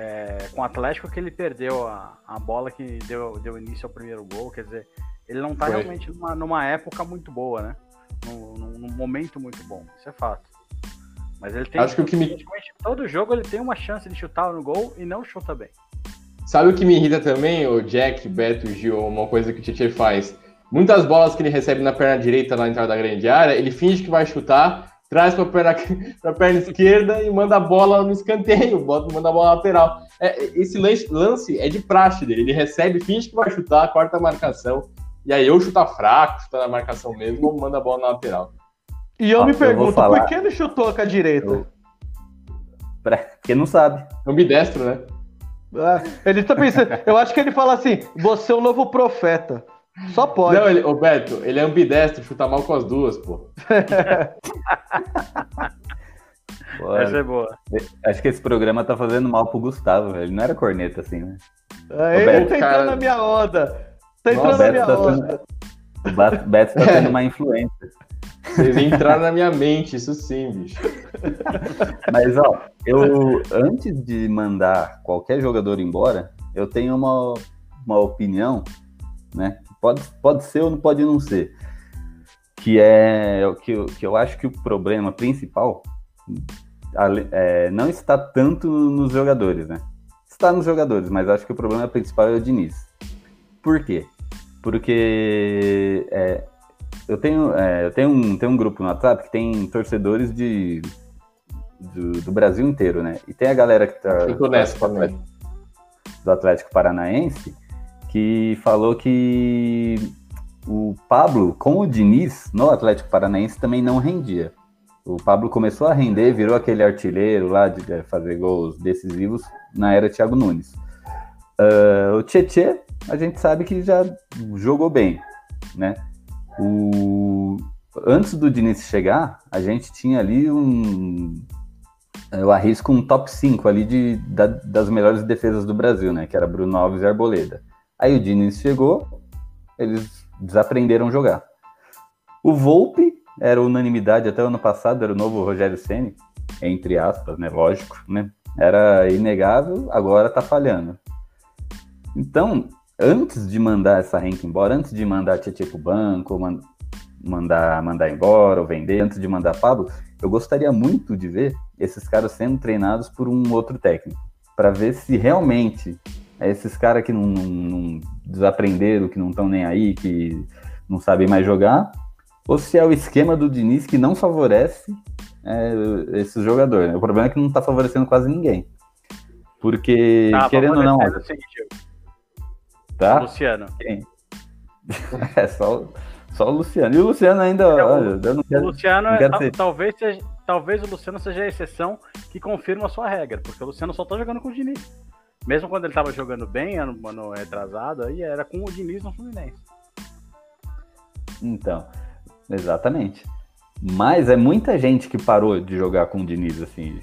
é, com o Atlético que ele perdeu a, a bola que deu, deu início ao primeiro gol. Quer dizer, ele não tá Foi. realmente numa, numa época muito boa, né? Num, num, momento muito bom. Isso é fato. Mas ele tem. Acho que o que me... Todo jogo ele tem uma chance de chutar no gol e não chuta bem. Sabe o que me irrita também, o Jack, Beto, Gil, uma coisa que o Tietchan faz? Muitas bolas que ele recebe na perna direita na entrada da grande área, ele finge que vai chutar, traz para a perna, perna esquerda e manda a bola no escanteio, bota, manda a bola lateral. É, esse lance, lance é de praxe dele, ele recebe, finge que vai chutar, corta a marcação, e aí eu chuta fraco, chuta na marcação mesmo, ou manda a bola na lateral. E eu me pergunto, eu por que ele chutou com a direita? Eu... Porque não sabe. É um bidestro, né? Ah, ele tá pensando. Eu acho que ele fala assim: você é o novo profeta. Só pode. Não, ele, ô Beto, ele é ambidestro, chuta mal com as duas, pô. Pô, Essa é boa. Acho que esse programa tá fazendo mal pro Gustavo, velho. Ele não era corneta assim, né? Ah, ele Beto, tá entrando cara. na minha onda. Tá entrando Nossa, na minha tá onda. O Ba- Beto tá tendo uma influência. Vocês entraram na minha mente, isso sim, bicho. Mas, ó, eu, antes de mandar qualquer jogador embora, eu tenho uma, uma opinião, né? Pode, pode ser ou não pode não ser. Que é o que, eu- que eu acho que o problema principal é, não está tanto nos jogadores, né? Está nos jogadores, mas acho que o problema principal é o Diniz. Por quê? Porque é, eu tenho, é, eu tenho, um, tenho um grupo no WhatsApp que tem torcedores de, do, do Brasil inteiro, né? E tem a galera que tá nessa também. do Atlético Paranaense que falou que o Pablo com o Diniz no Atlético Paranaense também não rendia. O Pablo começou a render, virou aquele artilheiro lá de fazer gols decisivos na era Thiago Nunes. Ah, o Tietê, a gente sabe que já jogou bem, né? O... Antes do Diniz chegar, a gente tinha ali um. Eu arrisco um top 5 ali de, da- das melhores defesas do Brasil, né? Que era Bruno Alves e Arboleda. Aí o Diniz chegou, eles desaprenderam jogar. O Volpe era unanimidade até o ano passado, era o novo Rogério Ceni, entre aspas, né? Lógico, né? Era inegável, agora tá falhando. Então, antes de mandar essa renca embora, antes de mandar Tietchan pro banco, man- mandar, mandar embora ou vender, antes de mandar Pablo, eu gostaria muito de ver esses caras sendo treinados por um outro técnico, para ver se realmente esses caras que não, não- não desaprenderam, que não estão nem aí, que não sabem mais jogar, ou se é o esquema do Diniz que não favorece é, esses jogadores. né? O problema é que não está favorecendo quase ninguém. Porque, Tá, querendo ou não, o seguinte, tá? Luciano. É só, só o Luciano. E o Luciano ainda, É, o- olha, eu não O quero. Luciano, não é, quero tal- ser- talvez, seja, talvez o Luciano seja a exceção que confirma a sua regra, porque o Luciano só tá jogando com o Diniz. Mesmo quando ele tava jogando bem, ano, ano retrasado, aí era com o Diniz no Fluminense. Então, exatamente. Mas é muita gente que parou de jogar com o Diniz, assim.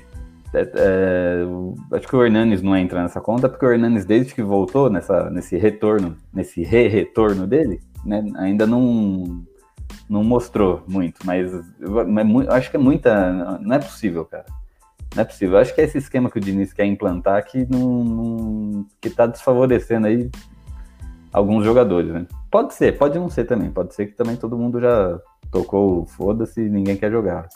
É- é, acho que o Hernanes não entra nessa conta, porque o Hernanes, desde que voltou nessa, nesse retorno, nesse re-retorno dele, né, ainda não, não mostrou muito. Mas, mas acho que é muita. Não é possível, cara. Não é possível. Eu acho que é esse esquema que o Diniz quer implantar que não, não que tá desfavorecendo aí alguns jogadores, né? Pode ser, pode não ser também. Pode ser que também todo mundo já tocou foda-se e ninguém quer jogar.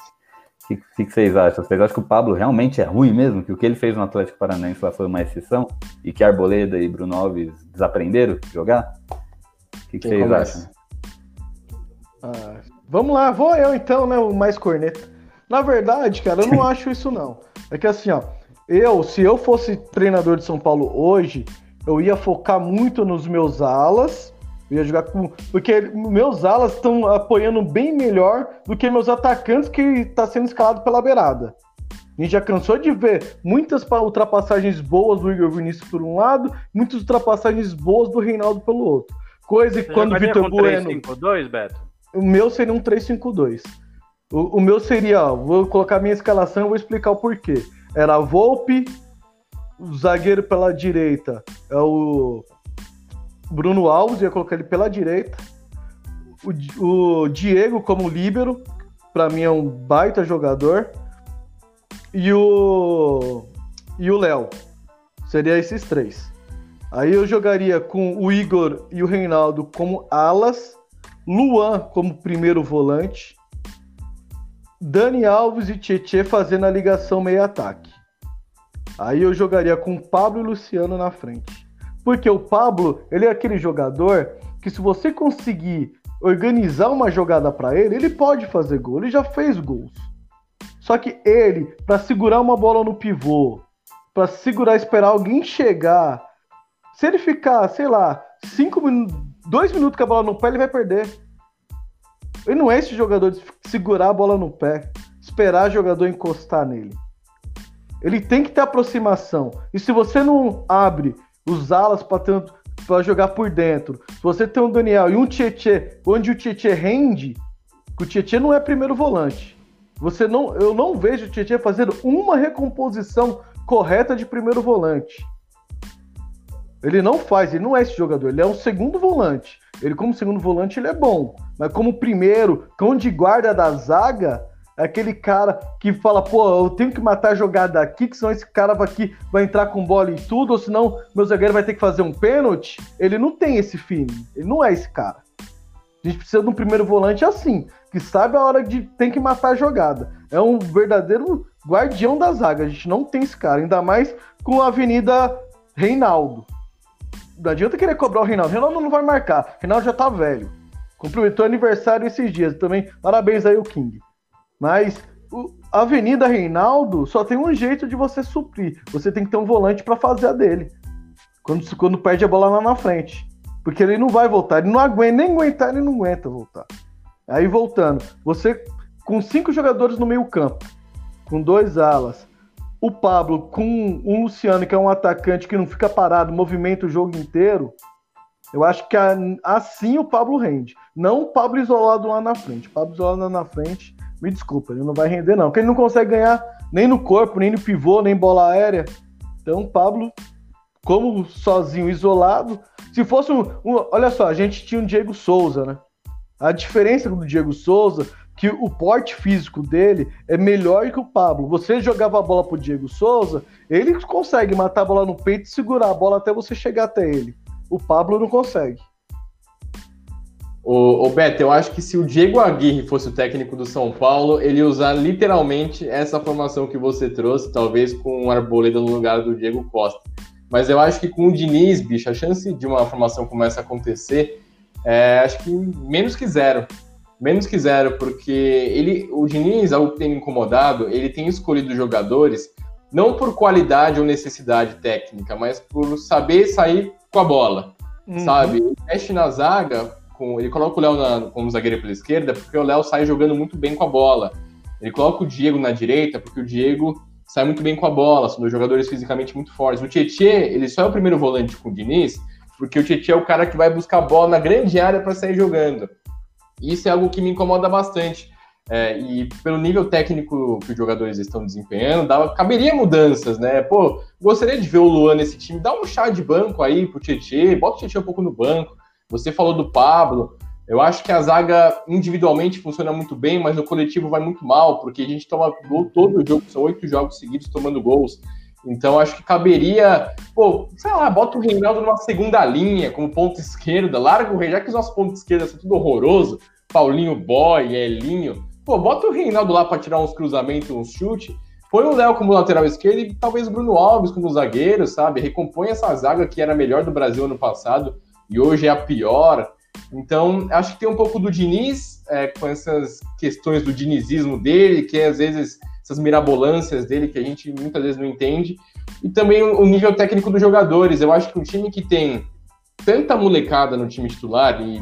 O que, que, que vocês acham? Vocês acham que o Pablo realmente é ruim mesmo? Que o que ele fez no Atlético Paranaense lá foi uma exceção? E que Arboleda e Bruno Alves desaprenderam de jogar? O que, que vocês começa? acham? Ah, vamos lá, vou eu então, né? O mais corneta. Na verdade, cara, eu não acho isso não. É que assim, ó, eu, se eu fosse treinador de São Paulo hoje, eu ia focar muito nos meus alas. Eu ia jogar com. Porque meus alas estão apoiando bem melhor do que meus atacantes que tá sendo escalado pela beirada. A gente já cansou de ver muitas pa- ultrapassagens boas do Igor Vinícius por um lado, muitas ultrapassagens boas do Reinaldo pelo outro. Coisa que Você quando o Vitor Bueno. 3-5-2, Beto? O meu seria um 3-5-2. O, o meu seria, ó, vou colocar minha escalação e vou explicar o porquê. Era Volpe, o zagueiro pela direita é o Bruno Alves, ia colocar ele pela direita. O, o Diego como líbero, pra mim é um baita jogador. E o e o Léo. Seria esses três. Aí eu jogaria com o Igor e o Reinaldo como alas, Luan como primeiro volante, Dani Alves e Tietê fazendo a ligação meio-ataque. Aí eu jogaria com Pablo e Luciano na frente. Porque o Pablo, ele é aquele jogador que se você conseguir organizar uma jogada para ele, ele pode fazer gol. Ele já fez gols. Só que ele, para segurar uma bola no pivô, para segurar, esperar alguém chegar, se ele ficar, sei lá, cinco minutos, dois minutos com a bola no pé, ele vai perder. Ele não é esse jogador de segurar a bola no pé, esperar o jogador encostar nele. Ele tem que ter aproximação. E se você não abre os alas para jogar por dentro, se você tem um Daniel e um Tietê, onde o Tietê rende, o Tietê não é primeiro volante. Você não, eu não vejo o Tietê fazendo uma recomposição correta de primeiro volante. Ele não faz, ele não é esse jogador, ele é um segundo volante. Ele, como segundo volante, ele é bom. Mas como primeiro, cão de guarda da zaga, é aquele cara que fala, pô, eu tenho que matar a jogada aqui, que senão esse cara aqui vai entrar com bola e tudo, ou senão meu zagueiro vai ter que fazer um pênalti. Ele não tem esse feeling. Ele não é esse cara. A gente precisa de um primeiro volante assim, que sabe a hora de tem que matar a jogada. É um verdadeiro guardião da zaga. A gente não tem esse cara, ainda mais com a Avenida Reinaldo. Não adianta querer cobrar o Reinaldo. O Reinaldo não vai marcar. O Reinaldo já tá velho. Cumprimentou aniversário esses dias. Também parabéns aí o King. Mas o, Avenida Reinaldo só tem um jeito de você suprir. Você tem que ter um volante para fazer a dele. Quando, quando perde a bola lá na frente. Porque ele não vai voltar. Ele não aguenta, nem aguentar, ele não aguenta voltar. Aí voltando, você com cinco jogadores no meio campo, com dois alas, o Pablo com um Luciano, que é um atacante que não fica parado, movimenta o jogo inteiro, eu acho que assim o Pablo rende. Não o Pablo isolado lá na frente. O Pablo isolado lá na frente me desculpa, ele não vai render, não. Porque ele não consegue ganhar nem no corpo, nem no pivô, nem bola aérea. Então, Pablo, como sozinho, isolado. Se fosse um, um, Olha só, a gente tinha um Diego Souza, né? A diferença do Diego Souza que o porte físico dele é melhor que o Pablo. Você jogava a bola pro Diego Souza, ele consegue matar a bola no peito e segurar a bola até você chegar até ele. O Pablo não consegue. O, o Beto, eu acho que se o Diego Aguirre fosse o técnico do São Paulo, ele ia usar literalmente essa formação que você trouxe, talvez com o Arboleda no lugar do Diego Costa. Mas eu acho que com o Diniz, bicho, a chance de uma formação como essa acontecer é acho que menos que zero. Menos que zero, porque ele, o Diniz, ao ter incomodado, ele tem escolhido jogadores não por qualidade ou necessidade técnica, mas por saber sair com a bola, uhum. sabe? Ele mexe na zaga com. Ele coloca o Léo como zagueiro pela esquerda, porque o Léo sai jogando muito bem com a bola. Ele coloca o Diego na direita, porque o Diego sai muito bem com a bola, são dois jogadores fisicamente muito fortes. O Tietchan, ele só é o primeiro volante com o Diniz, porque o Tietchan é o cara que vai buscar a bola na grande área para sair jogando. Isso é algo que me incomoda bastante. É, e pelo nível técnico que os jogadores estão desempenhando, dava, caberia mudanças, né? Pô, gostaria de ver o Luan nesse time. Dá um chá de banco aí pro Tietchan, bota o Tietchan um pouco no banco, você falou do Pablo. Eu acho que a zaga individualmente funciona muito bem, mas no coletivo vai muito mal, porque a gente toma gol todo o jogo, são oito jogos seguidos tomando gols. Então acho que caberia, pô, sei lá, bota o Reinaldo numa segunda linha, como ponto esquerda, larga o Reinaldo, já que os nossos pontos esquerda são tudo horroroso, Paulinho Boy, Elinho, pô, bota o Reinaldo lá para tirar uns cruzamentos, uns chutes, põe o Léo como lateral esquerdo e talvez o Bruno Alves como zagueiro, sabe? Recompõe essa zaga que era a melhor do Brasil ano passado e hoje é a pior. Então, acho que tem um pouco do Diniz, é, com essas questões do dinizismo dele, que é, às vezes essas mirabolâncias dele que a gente muitas vezes não entende, e também o nível técnico dos jogadores. Eu acho que um time que tem tanta molecada no time titular e,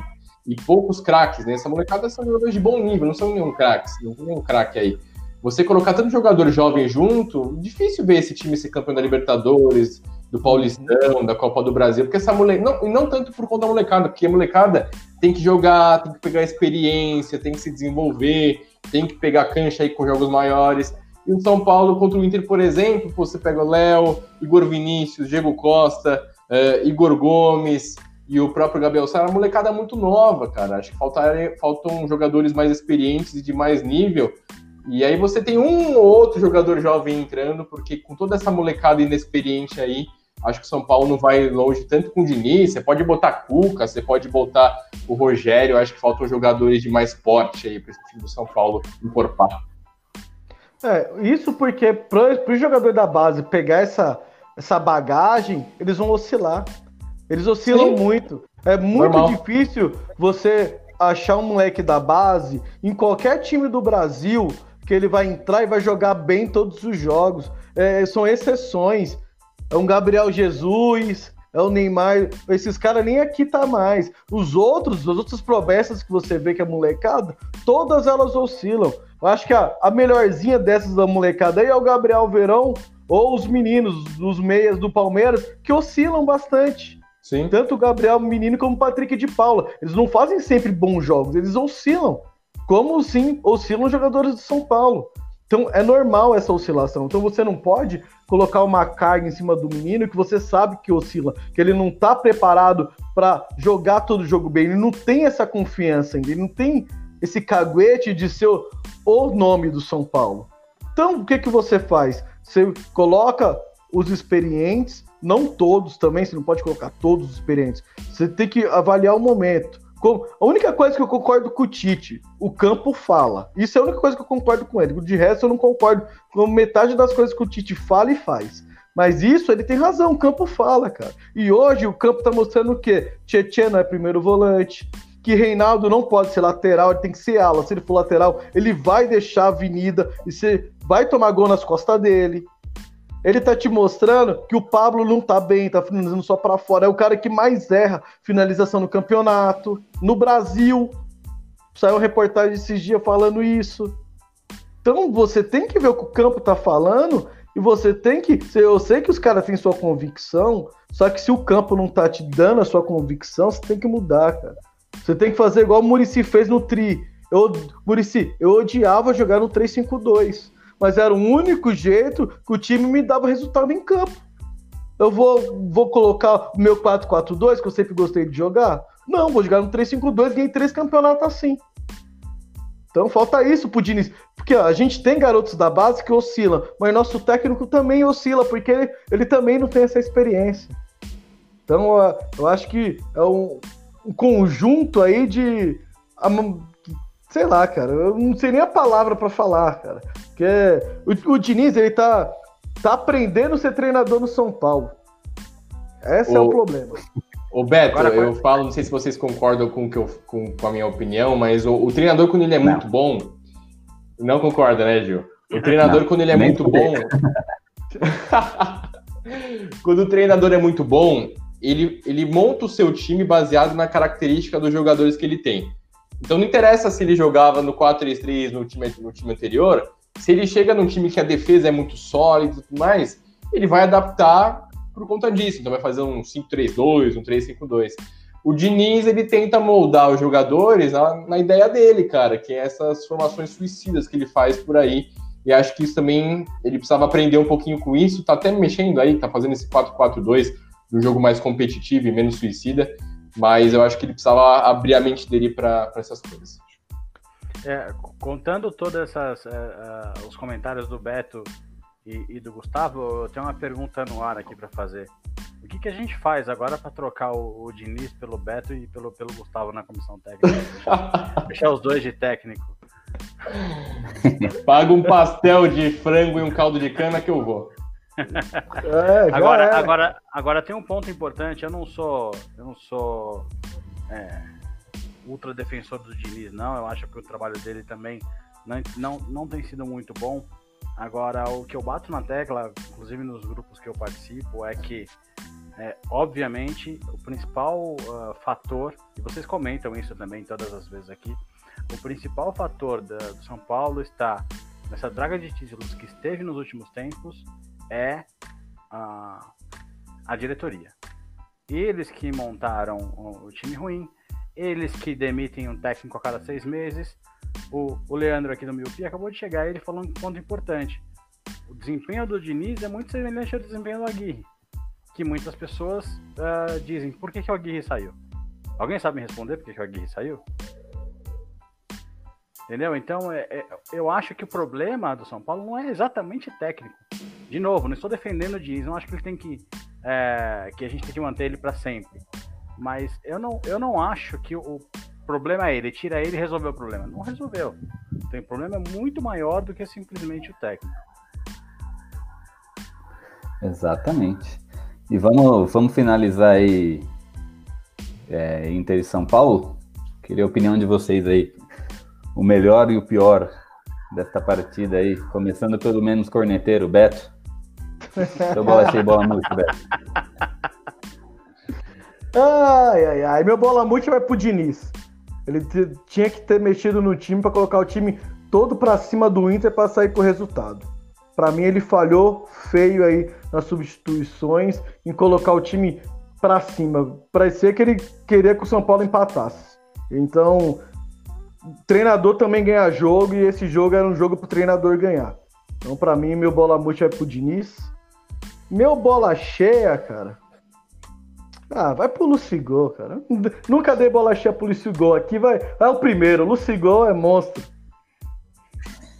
e poucos craques, né? Essa molecada são jogadores de bom nível, não são nenhum craques, não tem nenhum craque aí. Você colocar tanto jogador jovem junto, difícil ver esse time ser campeão da Libertadores, do Paulistão, da Copa do Brasil, porque essa molecada, não, não tanto por conta da molecada, porque a molecada tem que jogar, tem que pegar experiência, tem que se desenvolver, tem que pegar cancha aí com jogos maiores. E o São Paulo contra o Inter, por exemplo, você pega o Léo, Igor Vinícius, Diego Costa, uh, Igor Gomes e o próprio Gabriel Sara, a molecada é muito nova, cara. Acho que faltaram, faltam jogadores mais experientes e de mais nível. E aí você tem um ou outro jogador jovem entrando, porque com toda essa molecada inexperiente aí, Acho que o São Paulo não vai longe tanto com o Diniz. Você pode botar Cuca, você pode botar o Rogério. Acho que faltam jogadores de mais porte aí para esse time do São Paulo encorpar. É, isso porque para o jogador da base pegar essa, essa bagagem, eles vão oscilar. Eles oscilam Sim. muito. É muito Normal. difícil você achar um moleque da base em qualquer time do Brasil que ele vai entrar e vai jogar bem todos os jogos. É, são exceções é um Gabriel Jesus, é o Neymar. Esses caras nem aqui tá mais. Os outros, as outras promessas que você vê que é molecada, todas elas oscilam. Eu acho que a, a melhorzinha dessas da molecada aí é o Gabriel Verão, Ou os meninos, os meias do Palmeiras, que oscilam bastante. Sim. Tanto o Gabriel Menino como o Patrick de Paula. Eles não fazem sempre bons jogos, eles oscilam. Como sim oscilam os jogadores de São Paulo. Então é normal essa oscilação. Então você não pode colocar uma carga em cima do menino que você sabe que oscila, que ele não está preparado para jogar todo o jogo bem, ele não tem essa confiança ainda, ele não tem esse caguete de ser o, o nome do São Paulo. Então o que, que você faz? Você coloca os experientes, não todos também, você não pode colocar todos os experientes. Você tem que avaliar o momento. A única coisa que eu concordo com o Tite, o campo fala. Isso é a única coisa que eu concordo com ele. De resto, eu não concordo com metade das coisas que o Tite fala e faz. Mas isso ele tem razão, o campo fala, cara. E hoje o campo tá mostrando o quê? Tietchan não é primeiro volante, que Reinaldo não pode ser lateral, ele tem que ser ala. Se ele for lateral, ele vai deixar a avenida e você vai tomar gol nas costas dele. Ele tá te mostrando que o Pablo não tá bem, tá finalizando só para fora. É o cara que mais erra finalização no campeonato. No Brasil, saiu reportagem esses dias falando isso. Então você tem que ver o que o campo tá falando e você tem que. Eu sei que os caras têm sua convicção, só que se o campo não tá te dando a sua convicção, você tem que mudar, cara. Você tem que fazer igual o Murici fez no Tri. Eu, Murici, eu odiava jogar no 3-5-2 mas era o único jeito que o time me dava resultado em campo. Eu vou, vou colocar o meu 4-4-2, que eu sempre gostei de jogar? Não, vou jogar no 3-5-2, ganhei três campeonatos assim. Então falta isso pro Diniz. Porque ó, a gente tem garotos da base que oscilam, mas nosso técnico também oscila, porque ele, ele também não tem essa experiência. Então eu acho que é um, um conjunto aí de. Sei lá, cara, eu não sei nem a palavra para falar, cara. Que é, o, o Diniz, ele tá, tá aprendendo a ser treinador no São Paulo. Esse o, é o problema. O Beto, Agora, eu falo, não sei se vocês concordam com, que eu, com, com a minha opinião, mas o, o treinador, quando ele é não. muito bom. Não concorda, né, Gil? O treinador, não, quando ele é muito bom. quando o treinador é muito bom, ele, ele monta o seu time baseado na característica dos jogadores que ele tem. Então não interessa se ele jogava no 4-3-3 no time, no time anterior, se ele chega num time que a defesa é muito sólida e tudo mais, ele vai adaptar por conta disso. Então vai fazer um 5-3-2, um 3-5-2. O Diniz, ele tenta moldar os jogadores na, na, ideia dele, cara, que é essas formações suicidas que ele faz por aí. E acho que isso também, ele precisava aprender um pouquinho com isso. Tá até mexendo aí, tá fazendo esse 4-4-2 um jogo mais competitivo e menos suicida. Mas eu acho que ele precisava abrir a mente dele para essas coisas. É, contando todos uh, uh, os comentários do Beto e, e, do Gustavo, eu tenho uma pergunta no ar aqui para fazer. O que, que a gente faz agora para trocar o, o, Diniz pelo Beto e pelo, pelo Gustavo na comissão técnica? Deixar os dois de técnico. Paga um pastel de frango e um caldo de cana que eu vou. É, agora, agora, agora tem um ponto importante. Eu não sou, eu não sou é, ultra defensor do Diniz, não. Eu acho que o trabalho dele também não, não, não tem sido muito bom. Agora, o que eu bato na tecla, inclusive nos grupos que eu participo, é que, é, obviamente, o principal uh, fator, e vocês comentam isso também todas as vezes aqui, o principal fator da, do São Paulo está nessa draga de títulos que esteve nos últimos tempos é a, a diretoria. Eles que montaram o, o time ruim, eles que demitem um técnico a cada seis meses. O, o Leandro aqui do Miopia acabou de chegar ele falou um ponto importante. O desempenho do Diniz é muito semelhante ao desempenho do Aguirre. Que muitas pessoas uh, dizem, por que, que o Aguirre saiu? Alguém sabe me responder por que, que o Aguirre saiu? Entendeu? Então, é, é, eu acho que o problema do São Paulo não é exatamente técnico. De novo, não estou defendendo o Diniz, não acho que ele tem que. É, que a gente tem que manter ele para sempre. Mas eu não, eu não acho que o problema é ele. Tira ele e resolveu o problema. Não resolveu. Tem problema muito maior do que simplesmente o técnico. Exatamente. E vamos, vamos finalizar aí é, Inter e São Paulo. Queria a opinião de vocês aí. O melhor e o pior desta partida aí. Começando pelo menos corneteiro, Beto. Seu bola achei bola muito, Beto. Ai, ai, ai. Meu bola muito vai pro Diniz. Ele tinha que ter mexido no time para colocar o time todo para cima do Inter para sair com o resultado. Para mim, ele falhou feio aí nas substituições, em colocar o time para cima. Parecia que ele queria que o São Paulo empatasse. Então, treinador também ganha jogo e esse jogo era um jogo para o treinador ganhar. Então, para mim, meu bola murcha é pro Diniz. Meu bola cheia, cara. Ah, vai pro Lucigol, cara. Nunca dei bola cheia pro Lucigol. Aqui vai, vai o primeiro. Lucigol é monstro.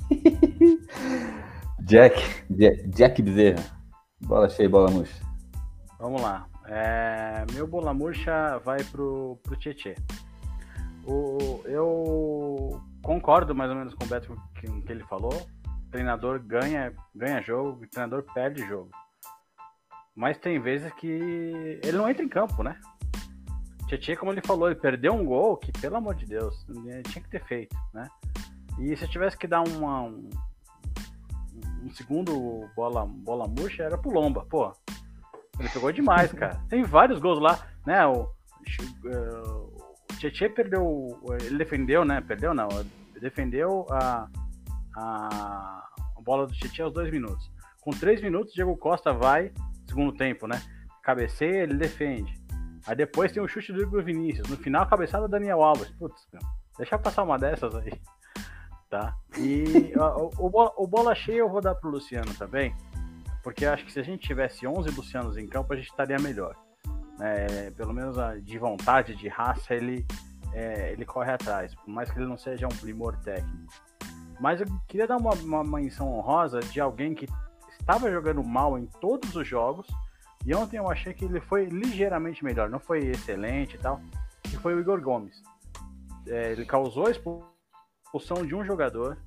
Jack, Jack Bezerra. Bola cheia, bola murcha. Vamos lá. É, meu bola murcha vai pro, pro Tietê. O, eu concordo mais ou menos com o Beto com o que ele falou. O treinador ganha, ganha jogo, o treinador perde jogo. Mas tem vezes que ele não entra em campo, né? Tietchan, como ele falou, ele perdeu um gol que, pelo amor de Deus, tinha que ter feito, né? E se eu tivesse que dar uma, um, um segundo bola, bola murcha, era pro Lomba, pô. Ele pegou demais, cara. Tem vários gols lá, né? O, o Tietchan perdeu, ele defendeu, né? Perdeu não, defendeu a, a, a bola do Tietchan aos dois minutos. Com três minutos, Diego Costa vai, segundo tempo, né? Cabeceia, ele defende. Aí depois tem o chute do Igor Vinícius. No final, a cabeçada do Daniel Alves. Putz, meu, deixa eu passar uma dessas aí. Tá? E o, o, o, bola cheia eu vou dar pro Luciano também. Porque acho que se a gente tivesse 11 Lucianos em campo, a gente estaria melhor. É, pelo menos de vontade, de raça, ele, é, ele corre atrás. Por mais que ele não seja um primor técnico. Mas eu queria dar uma, uma menção honrosa de alguém que estava jogando mal em todos os jogos. E ontem eu achei que ele foi ligeiramente melhor. Não foi excelente e tal. Que foi o Igor Gomes. É, ele causou a expulsão de um jogador.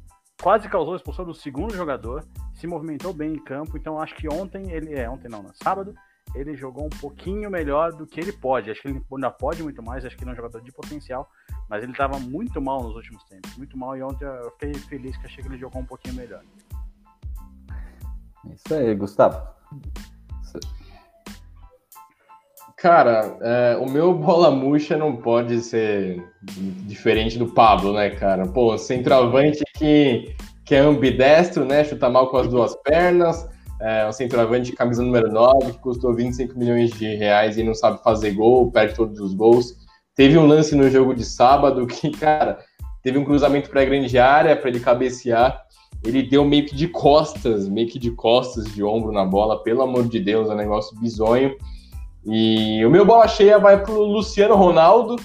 Quase causou a expulsão do segundo jogador. Se movimentou bem em campo. Então acho que ontem ele. É, ontem não, no sábado. Ele jogou um pouquinho melhor do que ele pode. Acho que ele ainda pode muito mais. Acho que ele é um jogador de potencial. Mas ele estava muito mal nos últimos tempos. Muito mal. E ontem eu fiquei feliz que achei que ele jogou um pouquinho melhor. Isso aí, Gustavo. Cara, é, o meu bola murcha não pode ser diferente do Pablo, né, cara? Pô, centroavante que, que é ambidestro, né? Chuta mal com as duas pernas. É, um centroavante de camisa número 9, que custou 25 milhões de reais e não sabe fazer gol, perde todos os gols. Teve um lance no jogo de sábado que, cara, teve um cruzamento para a grande área para ele cabecear ele deu meio que de costas, meio que de costas, de ombro na bola, pelo amor de Deus, é um negócio bizonho. E o meu bola cheia vai pro Luciano Ronaldo,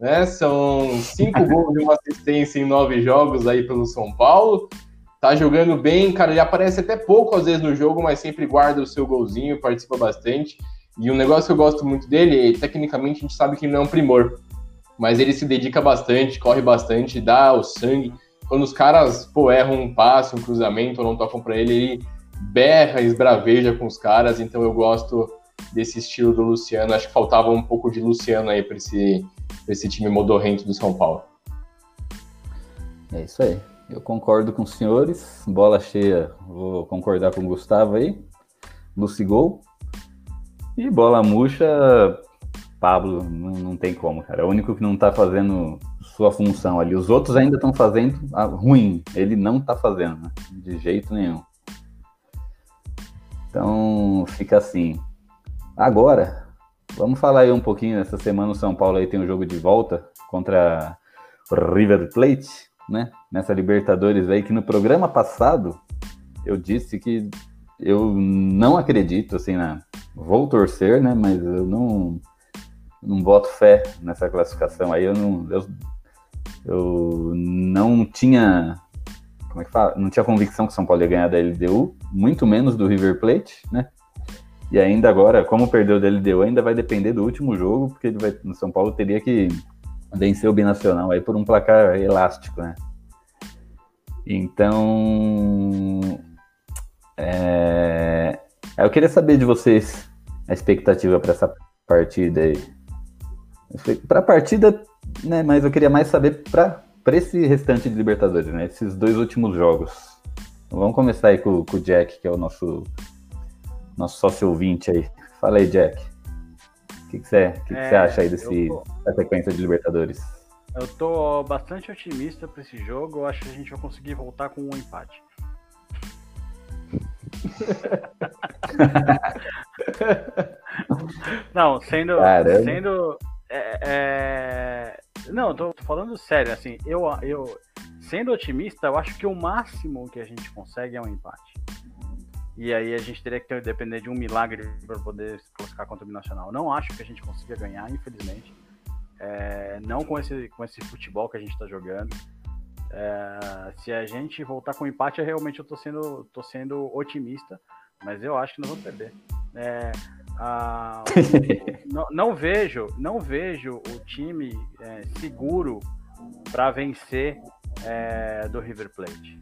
né? São cinco gols e uma assistência em nove jogos aí pelo São Paulo. Tá jogando bem, cara. Ele aparece até pouco às vezes no jogo, mas sempre guarda o seu golzinho, participa bastante. E um negócio que eu gosto muito dele, tecnicamente a gente sabe que ele não é um primor, mas ele se dedica bastante, corre bastante, dá o sangue quando os caras, pô, erram um passe, um cruzamento, ou não tocam para ele, ele berra, esbraveja com os caras, então eu gosto desse estilo do Luciano. Acho que faltava um pouco de Luciano aí para esse, esse time modorrento do São Paulo. É isso aí. Eu concordo com os senhores. Bola cheia, vou concordar com o Gustavo aí. Lucigol. E bola murcha, Pablo, não, não tem como, cara. É o único que não tá fazendo sua função ali. Os outros ainda estão fazendo ruim. Ele não está fazendo, né? de jeito nenhum. Então fica assim. Agora, vamos falar aí um pouquinho. Essa semana o São Paulo aí tem um jogo de volta contra o River Plate, né? Nessa Libertadores aí que no programa passado eu disse que eu não acredito assim na vou torcer, né? Mas eu não não boto fé nessa classificação aí. Eu não eu eu não tinha. Como é que fala? Não tinha convicção que o São Paulo ia ganhar da LDU, muito menos do River Plate, né? E ainda agora, como perdeu da LDU, ainda vai depender do último jogo, porque ele vai, no São Paulo teria que vencer o Binacional aí por um placar elástico, né? Então, é... eu queria saber de vocês a expectativa para essa partida aí. Para a partida né, mas eu queria mais saber para esse restante de Libertadores, né? Esses dois últimos jogos. Vamos começar aí com, com o Jack, que é o nosso, nosso sócio ouvinte aí. Fala aí, Jack. O que, você que que é, acha aí desse, tô... da sequência de Libertadores? Eu tô bastante otimista para esse jogo. Eu acho que a gente vai conseguir voltar com um empate. Não, sendo. Caramba. Sendo. É, é, Não, tô, falando sério, assim, eu, eu. Sendo otimista, eu acho que o máximo que a gente consegue é um empate. E aí a gente teria que ter, depender de um milagre para poder se classificar contra o Binacional. Não acho que a gente consiga ganhar, infelizmente. É, não com esse, com esse futebol que a gente está jogando. É, se a gente voltar com empate, eu realmente eu tô sendo, tô sendo otimista, mas eu acho que nós vamos perder. É, a- não, não vejo, não vejo o time é, seguro para vencer é, do River Plate.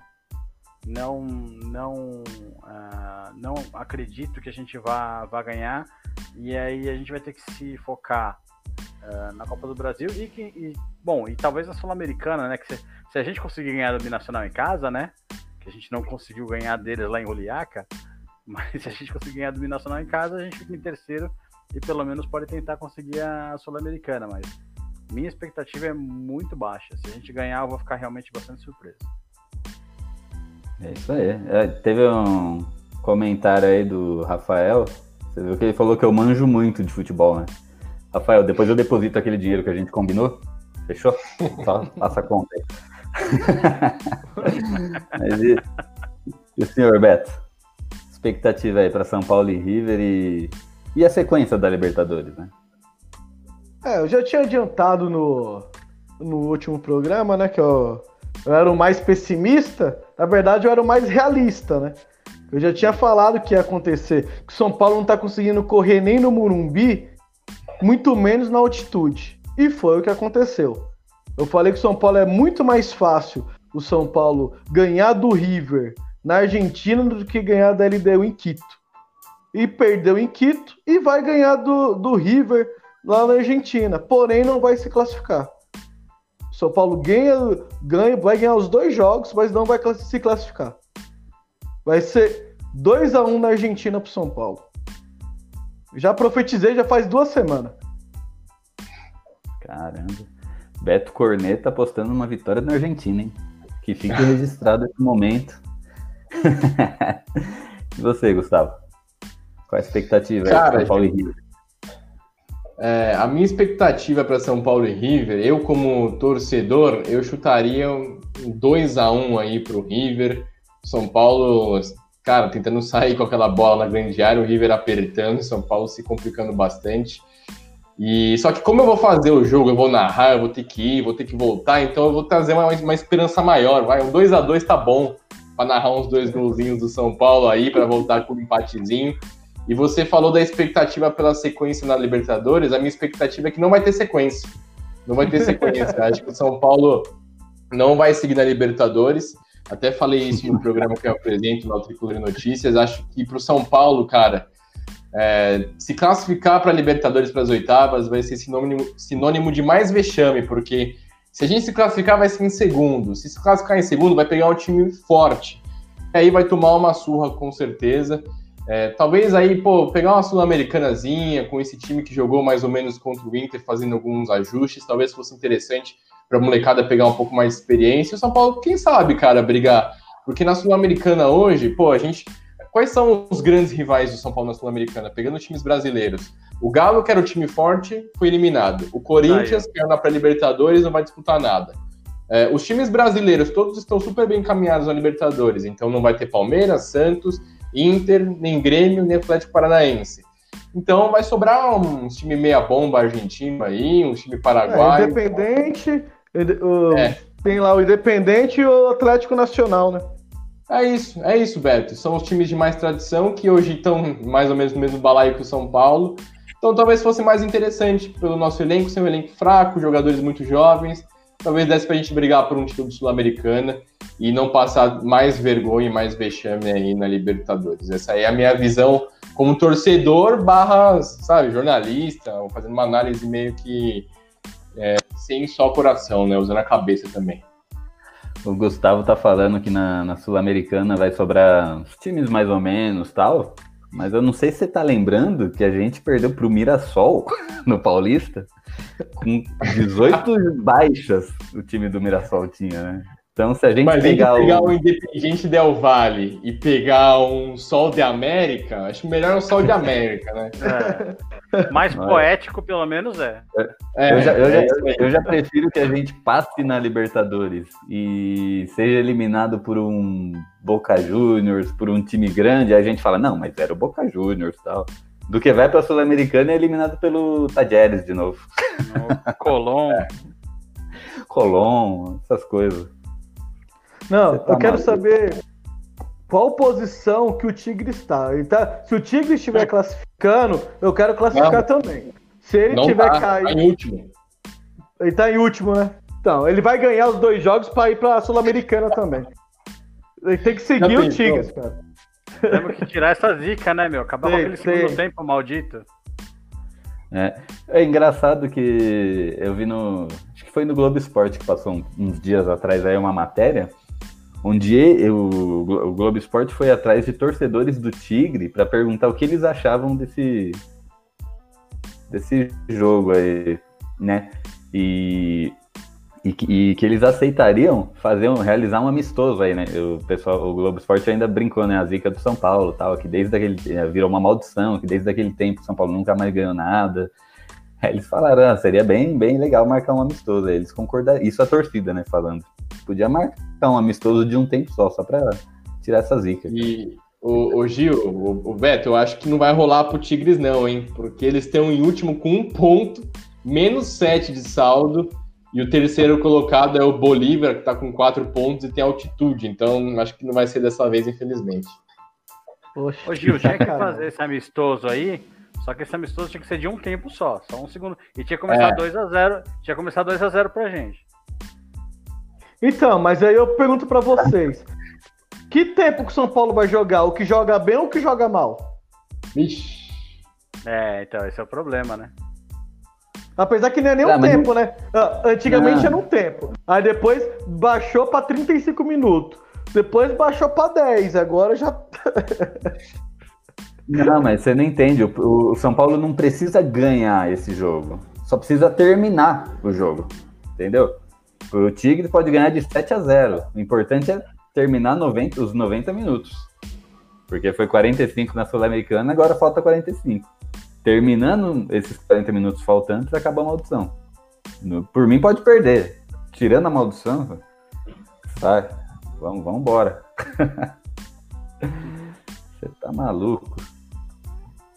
Não, não, ah, não acredito que a gente vá, vá ganhar e aí a gente vai ter que se focar ah, na Copa do Brasil e, que, e, bom e talvez na Sul-Americana, né? Que se, se a gente conseguir ganhar do Binacional em casa, né? Que a gente não conseguiu ganhar deles lá em Juliaca, mas se a gente conseguir ganhar do Binacional em casa, a gente fica em terceiro e pelo menos pode tentar conseguir a Sul-Americana, mas minha expectativa é muito baixa. Se a gente ganhar, eu vou ficar realmente bastante surpreso. É isso aí. É, teve um comentário aí do Rafael. Você viu que ele falou que eu manjo muito de futebol, né? Rafael, depois eu deposito aquele dinheiro que a gente combinou. Fechou? Só passa a conta aí. Mas e, e o senhor Beto? Expectativa aí para São Paulo e River e, e a sequência da Libertadores, né? É, eu já tinha adiantado no, no último programa, né? Que eu, eu era o mais pessimista. Na verdade, eu era o mais realista, né? Eu já tinha falado que ia acontecer. Que São Paulo não tá conseguindo correr nem no Murumbi, muito menos na altitude. E foi o que aconteceu. Eu falei que São Paulo é muito mais fácil o São Paulo ganhar do River na Argentina do que ganhar da LDU em Quito. E perdeu em Quito e vai ganhar do, do River lá na Argentina. Porém, não vai se classificar. O São Paulo ganha, ganha, vai ganhar os dois jogos, mas não vai se classificar. Vai ser 2 a 1 na Argentina pro São Paulo. Já profetizei já faz duas semanas. Caramba. Beto Corneta apostando uma vitória na Argentina, hein? Que fique registrado esse momento. e você, Gustavo? Qual a expectativa Cara, São Paulo e River? É, a minha expectativa para São Paulo e River, eu como torcedor, eu chutaria um 2 a 1 aí pro River. São Paulo, cara, tentando sair com aquela bola na grande área, o River apertando, São Paulo se complicando bastante. E só que como eu vou fazer o jogo, eu vou narrar, eu vou ter que ir, vou ter que voltar, então eu vou trazer uma, uma esperança maior, vai, um 2 a 2 tá bom para narrar uns dois golzinhos do São Paulo aí para voltar com um empatezinho. E você falou da expectativa pela sequência na Libertadores. A minha expectativa é que não vai ter sequência. Não vai ter sequência. Acho que o São Paulo não vai seguir na Libertadores. Até falei isso no programa que eu apresento no Tricolor Notícias. Acho que para o São Paulo, cara, é, se classificar para a Libertadores para as oitavas vai ser sinônimo, sinônimo de mais vexame, porque se a gente se classificar, vai ser em segundo. Se se classificar em segundo, vai pegar um time forte. E aí vai tomar uma surra com certeza. É, talvez aí, pô, pegar uma sul-americanazinha com esse time que jogou mais ou menos contra o Inter, fazendo alguns ajustes, talvez fosse interessante para a molecada pegar um pouco mais de experiência. O São Paulo, quem sabe, cara, brigar. Porque na Sul-Americana hoje, pô, a gente. Quais são os grandes rivais do São Paulo na Sul-Americana? Pegando os times brasileiros. O Galo, que era o time forte, foi eliminado. O Corinthians, que era na pré-Libertadores, não vai disputar nada. É, os times brasileiros todos estão super bem encaminhados na Libertadores, então não vai ter Palmeiras, Santos, Inter, nem Grêmio, nem Atlético Paranaense. Então vai sobrar um time meia bomba argentino aí, um time É, paraguaio. independente, o- É. tem lá o Independente e o Atlético Nacional, né? É isso, é isso, Beto. São os times de mais tradição que hoje estão mais ou menos no mesmo balaio que o São Paulo. Então talvez fosse mais interessante pelo nosso elenco, ser um elenco fraco, jogadores muito jovens. Talvez desse pra gente brigar por um título Sul-Americana e não passar mais vergonha e mais vexame aí na Libertadores. Essa aí é a minha visão como torcedor barra, sabe, jornalista, fazendo uma análise meio que é, sem só coração, né? Usando a cabeça também. O Gustavo tá falando que na, na Sul-Americana vai sobrar os times mais ou menos tal. Mas eu não sei se você tá lembrando que a gente perdeu pro Mirassol no Paulista com 18 baixas o time do Mirassol tinha, né? Então, se a gente Mas pegar, pegar o... um Independente Del Vale e pegar um Sol de América, acho melhor um Sol de América, né? É. Mais Olha. poético, pelo menos, é. É, eu, já, eu, é já, eu já prefiro que a gente passe na Libertadores e seja eliminado por um Boca Juniors, por um time grande, aí a gente fala, não, mas era o Boca Juniors e tal. Do que vai pra Sul-Americana e é eliminado pelo Tajeres de novo. Colom. Colom, essas coisas. Não, tá eu quero maluco. saber qual posição que o Tigre está. Então, se o Tigre estiver classificando, eu quero classificar também. Se ele Não tiver tá, caído. tá em último. Ele tá em último, né? Então, ele vai ganhar os dois jogos pra ir pra Sul-Americana também. Ele tem que seguir o? Tigres, cara. Temos que tirar essa zica, né, meu? Acabar com aquele sei. segundo tempo maldito. É engraçado que eu vi no. Acho que foi no Globo Esporte que passou um- uns dias atrás aí uma matéria. Onde eu- o, Glo- o Globo Esporte foi atrás de torcedores do Tigre para perguntar o que eles achavam desse, desse jogo aí, né? E, e, que- e que eles aceitariam fazer um, realizar um amistoso aí, né? O pessoal, o Globo Esporte ainda brincou, né? A zica do São Paulo, tal, que desde aquele eh, virou uma maldição, que desde aquele tempo o São Paulo nunca mais ganhou nada. Aí eles falaram, ah, seria bem, bem legal marcar um amistoso. Aí eles concordaram, isso a torcida, né, falando. Podia marcar um amistoso de um tempo só, só pra tirar essa zica. E o, o Gil, o, o Beto, eu acho que não vai rolar pro Tigres, não, hein? Porque eles estão em último com um ponto, menos sete de saldo. E o terceiro colocado é o Bolívar, que tá com quatro pontos e tem altitude. Então, acho que não vai ser dessa vez, infelizmente. Poxa, Ô, Gil, tinha que fazer esse amistoso aí. Só que esse amistoso tinha que ser de um tempo só, só um segundo. E tinha que começar É. 2x0. Tinha que começar 2x0 pra gente. Então, mas aí eu pergunto pra vocês: que tempo que o São Paulo vai jogar? O que joga bem ou o que joga mal? Vixe. É, então, esse é o problema, né? Apesar que não é nem Ah, um mas tempo, né? Ah, Antigamente Não. era um tempo. Aí depois baixou pra 35 minutos. Depois baixou pra 10. Agora já. Não, mas você não entende. O, o São Paulo não precisa ganhar esse jogo. Só precisa terminar o jogo. Entendeu? O Tigre pode ganhar de 7 a 0. O importante é terminar 90, os 90 minutos. Porque foi 45 na Sul-Americana, agora falta 45. Terminando esses 40 minutos faltantes, acaba a maldição. No- por mim, pode perder. Tirando a maldição, sai. Vamos, vamos embora. Você tá maluco.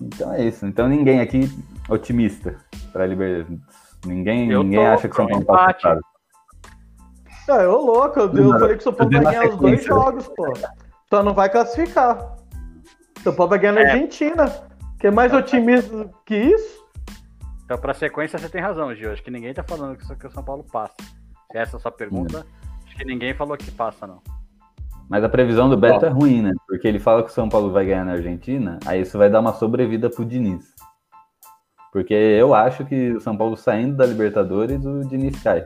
Então é isso. Então ninguém aqui otimista para Libertadores. Ninguém, Eu ninguém tô acha que o São Paulo tá empate. passado. Ah, eu louco, eu, eu falei que o São Paulo vai ganhar os dois jogos, pô. Só não vai classificar. O São Paulo vai ganhar na É. Argentina. Que é mais otimista que isso? Então, pra sequência, você tem razão, Gil. Acho que ninguém tá falando que o São Paulo passa. Se essa é a sua pergunta, acho que ninguém falou que passa, não. Mas a previsão do Beto Ó. é ruim, né? Porque ele fala que o São Paulo vai ganhar na Argentina, aí isso vai dar uma sobrevida pro Diniz. Porque eu acho que o São Paulo saindo da Libertadores, o Diniz cai.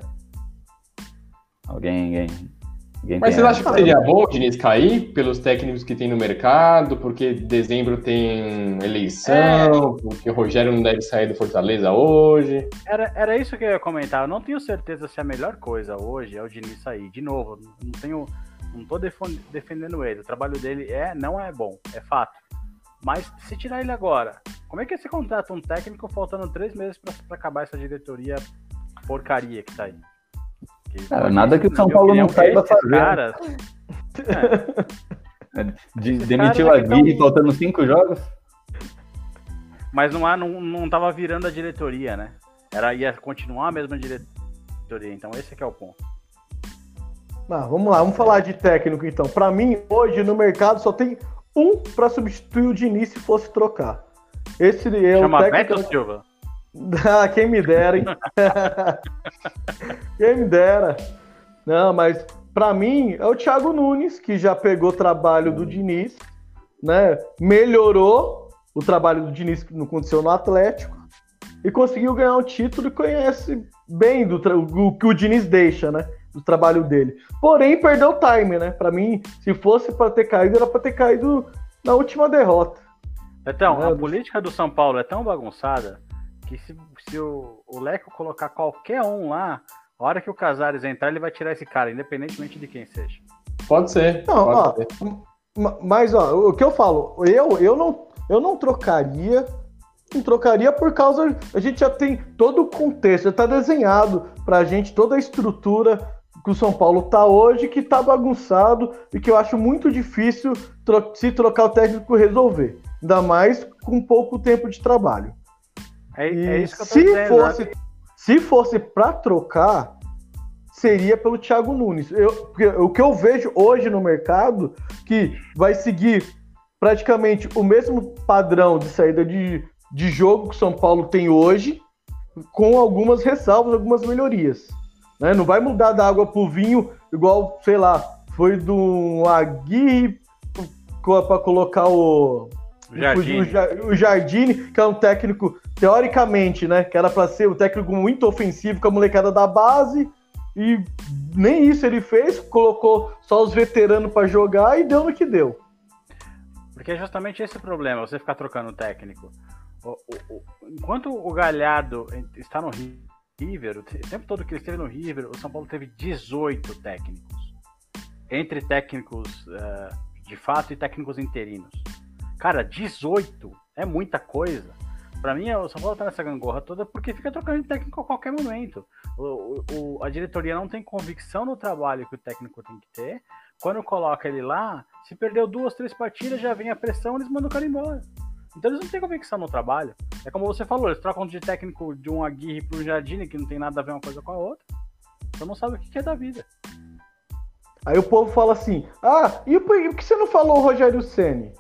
Alguém, alguém, alguém Mas vocês a- acham que seria bom o Diniz cair pelos técnicos que tem no mercado? Porque dezembro tem eleição, porque o Rogério não deve sair do Fortaleza hoje. Era, era isso que eu ia comentar. Eu não tenho certeza se a melhor coisa hoje é o Diniz sair. De novo, não tenho. Não tô defendendo ele. O trabalho dele é, não é bom, é fato. Mas se tirar ele agora, como é que você contrata um técnico faltando três meses pra acabar essa diretoria porcaria que tá aí? Que, Cara, nada que o São Paulo não saiba fazer. Caras, De- Esses demitiu caras a que Gui tão- faltando cinco jogos? mas não, há, não, não tava virando a diretoria, né? Era, ia continuar a mesma diretoria. Então esse que é o ponto. Ah, vamos lá, vamos falar de técnico então. Pra mim, hoje no mercado só tem um pra substituir o Diniz se fosse trocar. Esse é o Chama técnico. Beto Silva. Ah, quem me dera, hein? quem me dera. Não, mas pra mim é o Thiago Nunes, que já pegou o trabalho do Diniz, né? Melhorou o trabalho do Diniz que não aconteceu no Atlético e conseguiu ganhar o título e conhece bem do o que o Diniz deixa, né? Do trabalho dele. Porém, perdeu o time, né? Pra mim, se fosse pra ter caído, era pra ter caído na última derrota. Então, a Né? política do São Paulo é tão bagunçada que se, se o, o Leco colocar qualquer um lá, A hora que o Casares entrar, ele vai tirar esse cara, independentemente de quem seja. Pode ser. Não, pode ó, ser. ma- mas ó, o que eu falo, eu, eu, não, eu não trocaria, não trocaria por causa, a gente já tem todo o contexto, já tá desenhado pra gente toda a estrutura que o São Paulo tá hoje, que tá bagunçado e que eu acho muito difícil tro- se trocar o técnico resolver, ainda mais com pouco tempo de trabalho. É, E é isso que eu tô se dizendo. fosse, né? se fosse para trocar, seria pelo Thiago Nunes. Eu, o que eu vejo hoje no mercado, que vai seguir praticamente o mesmo padrão de saída de, de jogo que o São Paulo tem hoje, com algumas ressalvas, algumas melhorias. Né? Não vai mudar da água pro vinho, igual, sei lá, foi do Aguirre para colocar o, o, Ja- o Jardine, que é um técnico, teoricamente, né? Que era pra ser um técnico muito ofensivo com a molecada da base. E nem isso ele fez, colocou só os veteranos pra jogar e deu no que deu. Porque é justamente esse o problema, você ficar trocando técnico. O- o- o- enquanto o Galhardo está no River, o te- o tempo todo que ele esteve no River, o São Paulo teve 18 técnicos. Entre técnicos eh, de fato e técnicos interinos. Cara, 18 é muita coisa. Pra mim, o São Paulo tá nessa gangorra toda porque fica trocando de técnico a qualquer momento. O- o- a diretoria não tem convicção no trabalho que o técnico tem que ter. Quando coloca ele lá, se perdeu duas, três partidas, já vem a pressão, eles mandam o cara embora. Então eles não têm convicção no trabalho. É como você falou, eles trocam de técnico de um Aguirre pro Jardine, que não tem nada a ver uma coisa com a outra. Então não sabe o que é da vida. Aí o povo fala assim: ah, e por que você não falou Rogério Ceni?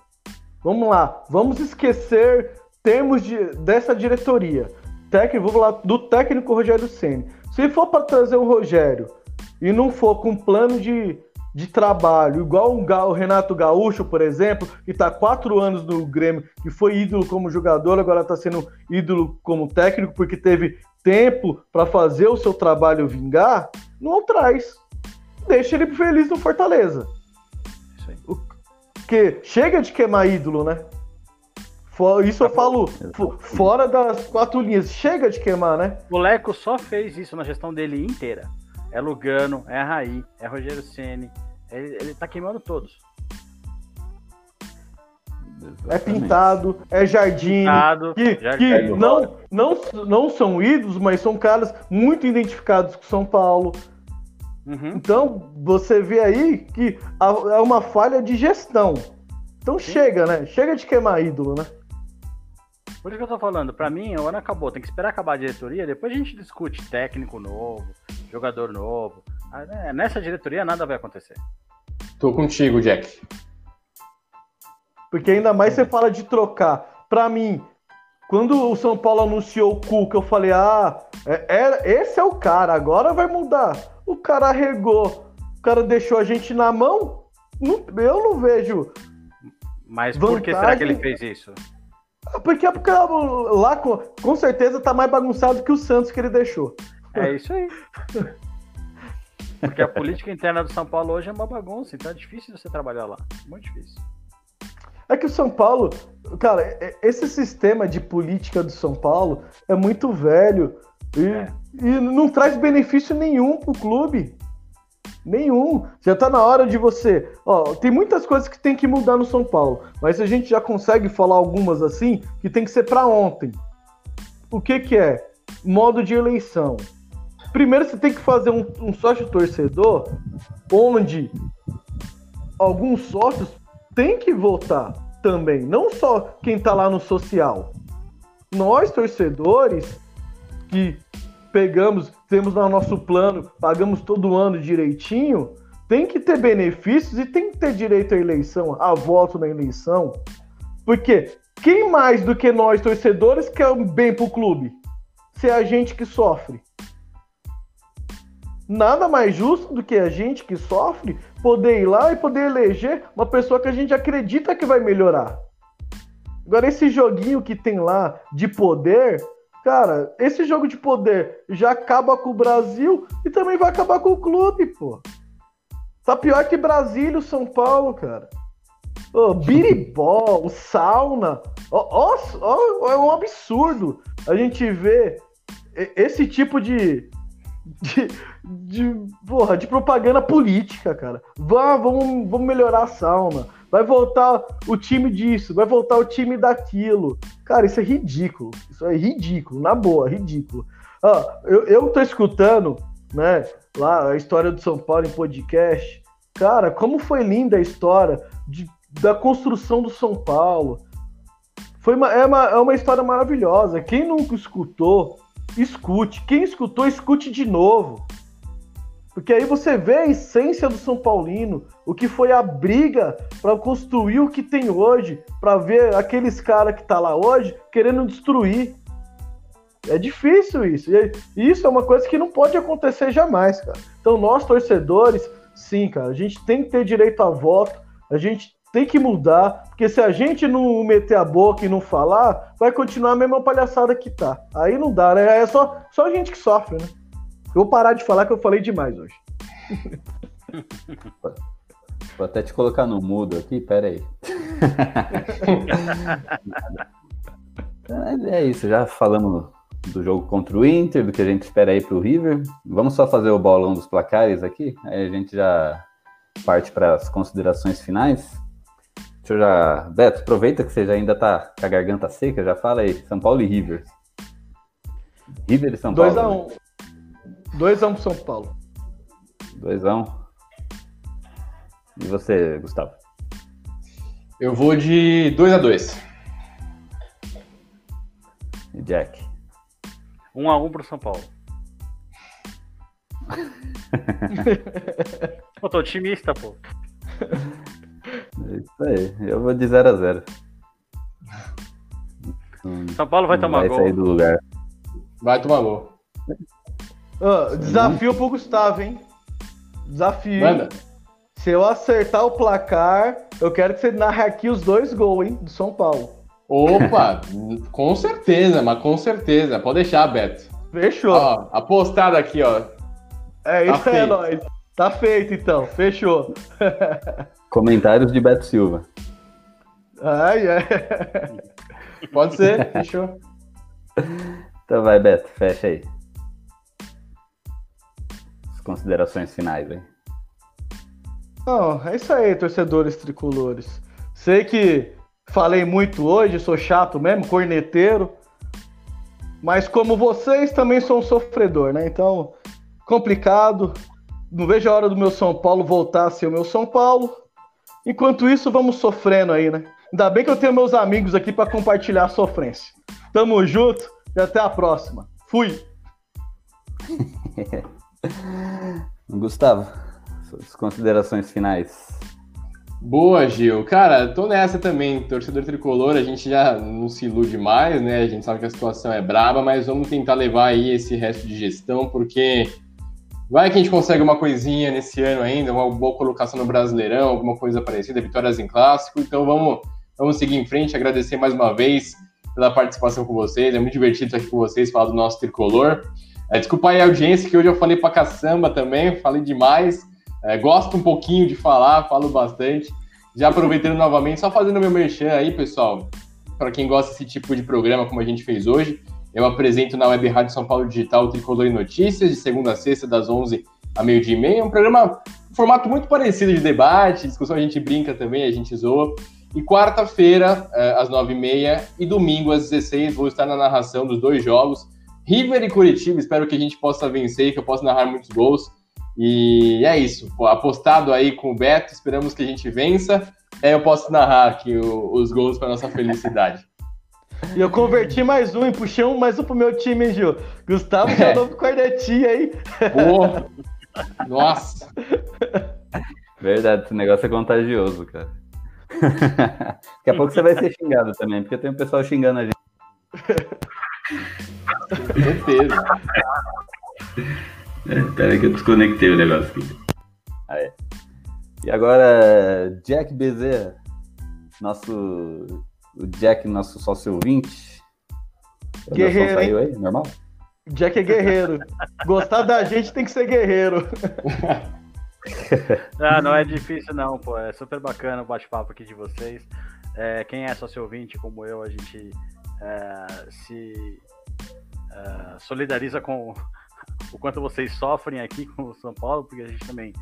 Vamos lá, vamos esquecer termos de, dessa diretoria. Técnico, vamos lá, do técnico Rogério Ceni. Se for para trazer o Rogério e não for com plano de, de trabalho, igual um o Renato Gaúcho, por exemplo, que está quatro anos no Grêmio, que foi ídolo como jogador, agora está sendo ídolo como técnico, porque teve tempo para fazer o seu trabalho vingar, não traz deixa ele feliz no Fortaleza. Isso aí. Porque chega de queimar ídolo, né? Isso eu falo fo- fora das quatro linhas. Chega de queimar, né? O Leco só fez isso na gestão dele inteira. É Lugano, é Raí, é Rogério Ceni. Ele, ele tá queimando todos. É pintado, é jardim. Pintado, Que, Jardim. que não, não, não são ídolos, mas são caras muito identificados com São Paulo. Uhum. Então, você vê aí que é uma falha de gestão. Então chega, né? Chega de queimar ídolo, né? Por isso que eu tô falando, pra mim, o ano acabou. Tem que esperar acabar a diretoria, depois a gente discute técnico novo, jogador novo. Ah, né, Nessa diretoria nada vai acontecer. Tô contigo, Jack. Porque ainda mais você fala de trocar. Pra mim, quando o São Paulo anunciou o Cuca, eu falei, ah, é- era, esse é o cara, agora vai mudar. O cara arregou, o cara deixou a gente na mão. Não- eu não vejo. Mas por que será que ele fez isso? Porque, é porque lá com, com certeza tá mais bagunçado que o Santos que ele deixou. É isso aí. Porque a política interna do São Paulo hoje é uma bagunça, então é difícil você trabalhar lá. Muito difícil. É que o São Paulo, cara, é- esse sistema de política do São Paulo é muito velho e, É. e não traz benefício nenhum pro clube. Nenhum. Já tá na hora de você. Ó, tem muitas coisas que tem que mudar no São Paulo, mas a gente já consegue falar algumas assim que tem que ser pra ontem. O que que é? Modo de eleição. Primeiro você tem que fazer um, um sócio torcedor onde alguns sócios têm que votar também, não só quem tá lá no social. Nós, torcedores, que pegamos, temos no nosso plano, pagamos todo ano direitinho, tem que ter benefícios e tem que ter direito à eleição, a voto na eleição. Porque quem mais do que nós, torcedores, quer bem pro clube? Se é a gente que sofre. Nada mais justo do que a gente que sofre poder ir lá e poder eleger uma pessoa que a gente acredita que vai melhorar. Agora, esse joguinho que tem lá de poder, cara, esse jogo de poder já acaba com o Brasil e também vai acabar com o clube, pô. Tá pior que Brasília São Paulo, cara. Ô, biribol, sauna. Ó, ó, ó, é um absurdo a gente ver esse tipo de, de, de, porra, de propaganda política, cara. Vá, vamos, vamos melhorar a sauna. Vai voltar o time disso, vai voltar o time daquilo. Cara, isso é ridículo. Isso é ridículo, na boa, ridículo. Ah, eu, eu tô escutando, né, lá a história do São Paulo em podcast. Cara, como foi linda a história de, da construção do São Paulo. Foi uma, é, uma, é uma história maravilhosa. Quem nunca escutou, escute. Quem escutou, escute de novo. Porque aí você vê a essência do São Paulino, o que foi a briga para construir o que tem hoje, para ver aqueles caras que tá lá hoje querendo destruir. É difícil isso. E isso é uma coisa que não pode acontecer jamais, cara. Então nós torcedores, sim, cara, a gente tem que ter direito a voto, a gente tem que mudar, porque se a gente não meter a boca e não falar, vai continuar a mesma palhaçada que tá. Aí não dá, né? É só, só a gente que sofre, né? Eu vou parar de falar que eu falei demais hoje. Vou até te colocar no mudo aqui, pera aí. é isso, já falamos do jogo contra o Inter, do que a gente espera aí pro River. Vamos só fazer o bolão dos placares aqui, aí a gente já parte para as considerações finais. Deixa eu já. Beto, aproveita que você já ainda tá com a garganta seca, já fala aí. São Paulo e River. River e São Paulo. 2x1. 2x1 pro São Paulo. 2x1. E você, Gustavo? Eu vou de 2x2. E Jack? 1x1 pro São Paulo. pô, tô otimista, pô. É isso aí. Eu vou de 0x0. São Paulo vai tomar vai gol. Vai sair do lugar. Vai tomar gol. Oh, desafio pro Gustavo, hein? Desafio. Manda. Se eu acertar o placar, eu quero que você narre aqui os dois gols, hein? Do São Paulo. Opa, com certeza, mas com certeza. Pode deixar, Beto. Fechou. Ó, apostado aqui, ó. É Tá isso aí, feito. nóis. Tá feito, então. Fechou. Comentários de Beto Silva. Ai, é. Pode ser, fechou. Então vai, Beto, fecha aí. As considerações finais aí. Não, é isso aí, torcedores tricolores. Sei que falei muito hoje, sou chato mesmo, corneteiro. Mas como vocês, também sou um sofredor, né? Então, complicado. Não vejo a hora do meu São Paulo voltar a ser o meu São Paulo. Enquanto isso, vamos sofrendo aí, né? Ainda bem que eu tenho meus amigos aqui para compartilhar a sofrência. Tamo junto e até a próxima. Fui! Gustavo, suas considerações finais. Boa, Gil. Cara, tô nessa também. Torcedor tricolor, a gente já não se ilude mais, né? A gente sabe que a situação é braba, mas vamos tentar levar aí esse resto de gestão, porque vai que a gente consegue uma coisinha nesse ano ainda, uma boa colocação no Brasileirão, alguma coisa parecida, vitórias em clássico. Então vamos, vamos seguir em frente, agradecer mais uma vez pela participação com vocês. É muito divertido estar aqui com vocês, falar do nosso tricolor. É, desculpa aí a audiência, que hoje eu falei pra caçamba também, falei demais. É, gosto um pouquinho de falar, falo bastante. Já aproveitando novamente, só fazendo meu merchan aí, pessoal. Para quem gosta desse tipo de programa, como a gente fez hoje, eu apresento na Web Rádio São Paulo Digital o Tricolor e Notícias, de segunda a sexta, das 11 a meio-dia e meia. É um programa, um formato muito parecido de debate, discussão, a gente brinca também, a gente zoa. E quarta-feira, é, às 9h30 e domingo, às 16 vou estar na narração dos dois jogos. River e Curitiba, espero que a gente possa vencer, que eu possa narrar muitos gols. E é isso, apostado aí com o Beto, esperamos que a gente vença. É, eu posso narrar aqui os gols para nossa felicidade. E eu converti mais um e puxei um mais um pro meu time, hein, Gil? Gustavo já É. novo cornetinha aí. Pô, nossa, Verdade, esse negócio é contagioso, cara. Daqui a pouco você vai ser xingado também, porque tem um pessoal xingando a gente. com certeza. É, pera que eu desconectei o negócio aqui. É. E agora, Jack Bezerra, nosso. O Jack, nosso sócio ouvinte. Guerreiro, saiu aí? Normal? Jack é guerreiro. Gostar da gente tem que ser guerreiro. Ah, não é difícil não, pô. É super bacana o bate-papo aqui de vocês. É, quem é sócio ouvinte como eu, a gente é, se é, solidariza com, o quanto vocês sofrem aqui com o São Paulo, porque a gente também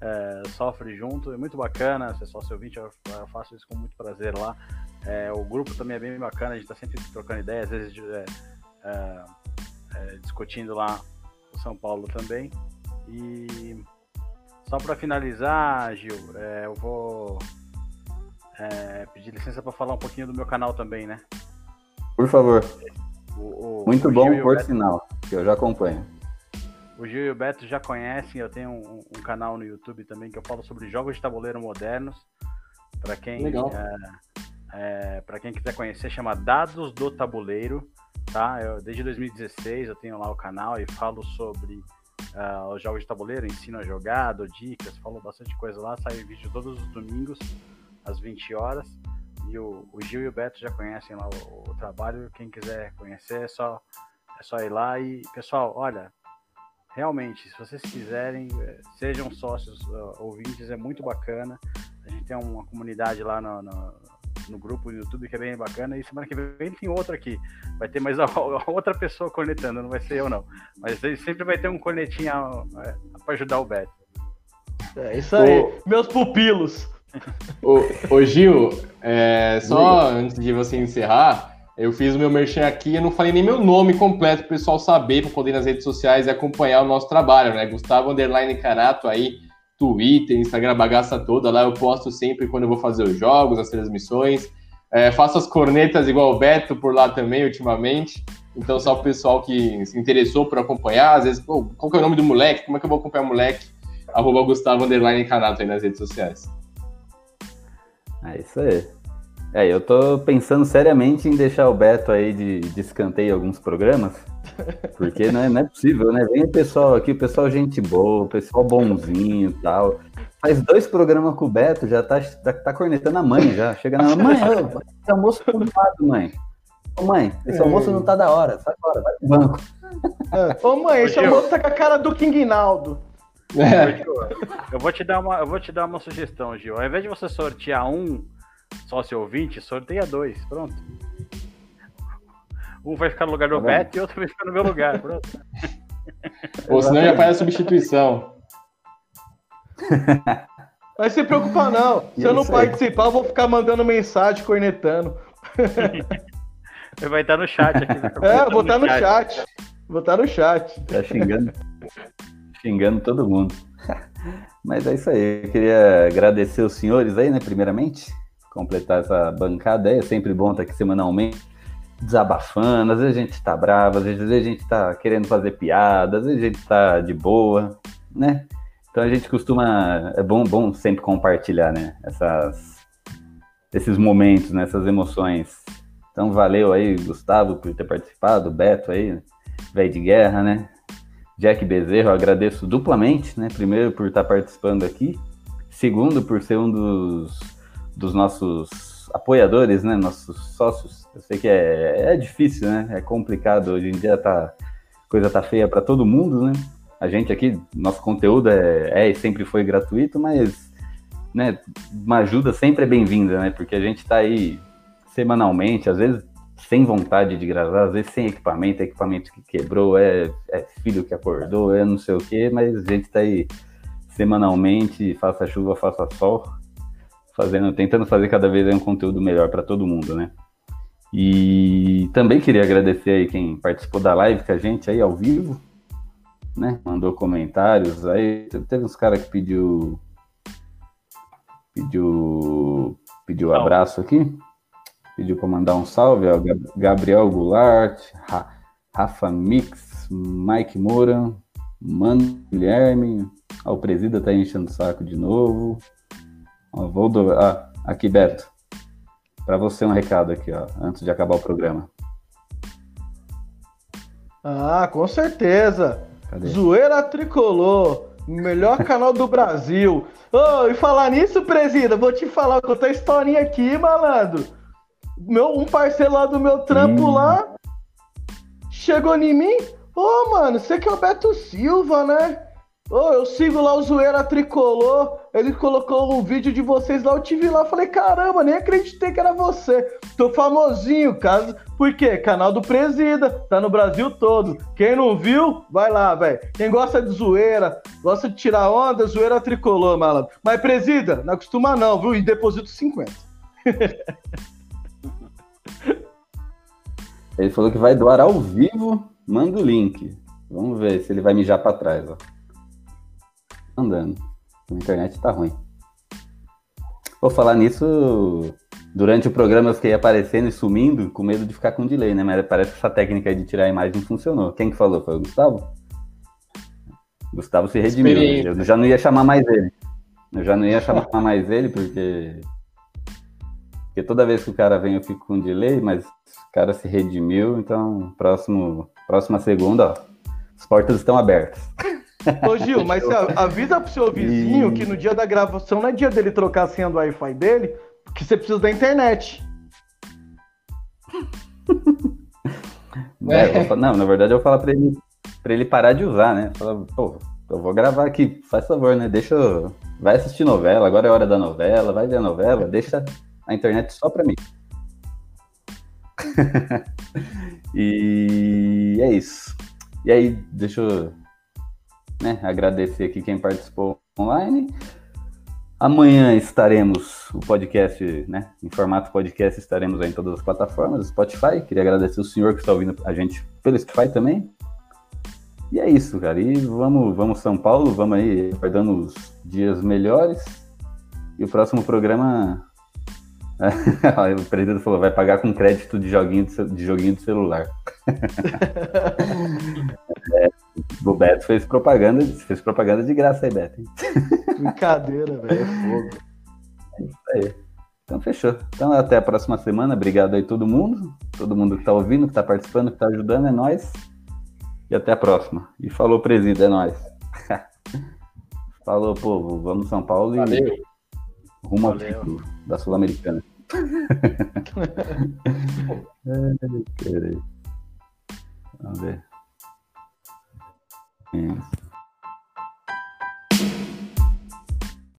é, sofre junto. É muito bacana, você é sócio ouvinte, eu, eu faço isso com muito prazer lá. É, o grupo também é bem bacana, a gente está sempre trocando ideias, às vezes é, é, é, discutindo lá o São Paulo também. E só para finalizar, Gil, é, eu vou é, pedir licença para falar um pouquinho do meu canal também, né? Por favor. O, o, Muito o bom, por Beto- sinal, que eu já acompanho. O Gil e o Beto já conhecem, eu tenho um, um canal no YouTube também que eu falo sobre jogos de tabuleiro modernos. Para quem Legal. é, para quem quiser conhecer, chama Dados do Tabuleiro, tá? Eu, desde 2016 eu tenho lá o canal e falo sobre ah, os jogos de tabuleiro, ensino a jogar, dou dicas, falo bastante coisa lá, sai vídeo todos os domingos às 20 horas. E o, o Gil e o Beto já conhecem lá o, o trabalho. Quem quiser conhecer é só é só ir lá e pessoal, olha, realmente, se vocês quiserem, eh, sejam sócios ah, ouvintes, é muito bacana. A gente tem uma comunidade lá no, no, no grupo do YouTube que é bem bacana. E semana que vem tem outro aqui. Vai ter mais a- a outra pessoa cornetando, não vai ser eu não. Mas aí sempre vai ter um cornetinha para ajudar o Beto. É isso aí. Ô. Meus pupilos. Ô, ô, Gil, é, só antes de você encerrar, eu fiz o meu merchan aqui e eu não falei nem meu nome completo pro pessoal saber, para poder ir nas redes sociais e acompanhar o nosso trabalho, né? Gustavo Underline Carato aí, Twitter, Instagram, bagaça toda. Lá eu posto sempre quando eu vou fazer os jogos, as transmissões. É, faço as cornetas igual o Beto por lá também, ultimamente. Então, só o pessoal que se interessou por acompanhar, às vezes, qual que é o nome do moleque? Como é que eu vou acompanhar o moleque? Arroba Gustavo Underline Carato aí nas redes sociais. É isso aí. É, eu tô pensando seriamente em deixar o Beto aí de, de escanteio em alguns programas, porque não é, não é possível, né? Vem o pessoal aqui, o pessoal gente boa, o pessoal bonzinho e tal. Faz dois programas com o Beto, já tá, tá, tá cornetando a mãe já. Chega na mãe, ô, esse almoço culpado, mãe. Ô mãe, esse almoço não tá da hora, sai fora, vai pro banco. Ô mãe, esse almoço tá com a cara do King Naldo. Eu vou te dar uma, eu vou te dar uma sugestão, Gil. Ao invés de você sortear um sócio ouvinte, sorteia dois. Pronto. Um vai ficar no lugar do Tá? Beto e outro vai ficar no meu lugar. Pronto. Ou senão já faz a substituição. Vai se preocupar, não. Se eu é não participar, eu vou ficar mandando mensagem, cornetando. Ele vai estar no chat aqui. ficar É, vou estar no chat. Vou estar no chat. Tá xingando, xingando todo mundo. Mas é isso aí. Eu queria agradecer os senhores aí, né, primeiramente. Completar essa bancada. É sempre bom estar aqui semanalmente, desabafando. Às vezes a gente tá bravo, às vezes a gente tá querendo fazer piada, às vezes a gente tá de boa, né? Então a gente costuma. É bom, bom sempre compartilhar, né? Essas, esses momentos, né? essas emoções. Então valeu aí, Gustavo, por ter participado, Beto aí, velho de guerra, né? Jack Bezerro, agradeço duplamente, né? Primeiro por estar participando aqui, segundo por ser um dos, dos nossos apoiadores, né? Nossos sócios. Eu sei que é, é difícil, né? É complicado. Hoje em dia tá, coisa tá feia para todo mundo, né? A gente aqui, nosso conteúdo é, é e sempre foi gratuito, mas né, uma ajuda sempre é bem-vinda, né? Porque a gente tá aí semanalmente, às vezes sem vontade de gravar, às vezes sem equipamento, equipamento que quebrou, é, é filho que acordou, é não sei o quê, mas a gente tá aí semanalmente, faça chuva, faça sol, fazendo, tentando fazer cada vez um conteúdo melhor para todo mundo, né? E também queria agradecer aí quem participou da live com a gente aí ao vivo, né? Mandou comentários aí, teve uns caras que pediu pediu pediu Salve. abraço aqui. Pediu para mandar um salve, ó, Gab- Gabriel Goulart, Ra- Rafa Mix, Mike Moura, Mano Guilherme, ó, o Presida tá enchendo o saco de novo. Ó, vou do... ah, aqui, Beto. Para você um recado aqui, ó, antes de acabar o programa. Ah, com certeza. Cadê? Zoeira Tricolor, melhor canal do Brasil. Ô, e falar nisso, presida, vou te falar, contar a historinha aqui, malandro. Meu, um parceiro lá do meu trampo Hum. lá chegou em mim. Ô, mano, você que é o Beto Silva, né? Ô, eu sigo lá o Zoeira Tricolor. Ele colocou um vídeo de vocês lá. Eu te vi lá. Falei, caramba, nem acreditei que era você. Tô famosinho, caso. Por quê? Canal do Presida. Tá no Brasil todo. Quem não viu, vai lá, velho. Quem gosta de zoeira, gosta de tirar onda, zoeira tricolor, malandro. Mas, Presida, não acostuma não, viu? E deposito 50. Ele falou que vai doar ao vivo. Manda o link. Vamos ver se ele vai mijar pra trás, ó. Andando. A internet tá ruim. Vou falar nisso. Durante o programa eu fiquei aparecendo e sumindo com medo de ficar com delay, né? Mas parece que essa técnica aí de tirar a imagem não funcionou. Quem que falou? Foi o Gustavo? Gustavo se redimiu. né? Eu já não ia chamar mais ele. Eu já não ia chamar mais ele porque. Porque toda vez que o cara vem eu fico com delay, mas o cara se redimiu, então próximo, próxima segunda, ó, as portas estão abertas. Ô Gil, mas avisa pro seu vizinho E- que no dia da gravação não é dia dele trocar a senha do Wi-Fi dele, porque você precisa da internet. É, falar- não, na verdade eu vou falar pra ele, pra ele parar de usar, né? Falar, pô, eu vou gravar aqui, faz favor, né? Deixa eu... Vai assistir novela, agora é hora da novela, vai ver a novela, deixa a internet só pra mim. e é isso. E aí, deixa eu né, agradecer aqui quem participou online. Amanhã estaremos o podcast, né? Em formato podcast, estaremos em todas as plataformas, Spotify. Queria agradecer o senhor que está ouvindo a gente pelo Spotify também. E é isso, cara. E vamos, vamos São Paulo, vamos aí aguardando os dias melhores. E o próximo programa. o presidente falou, vai pagar com crédito de joguinho de, de joguinho de celular. É, o Beto fez propaganda, fez propaganda de graça aí, Beto. hein? Brincadeira, velho. É fogo. Aí. Então fechou. Então até a próxima semana. Obrigado aí todo mundo. Todo mundo que tá ouvindo, que tá participando, que tá ajudando, é nóis. E até a próxima. E falou, presídio, é nóis. falou, povo. Vamos São Paulo e Valeu. rumo ao título da Sul-Americana. Peraí. Vamos ver. Isso.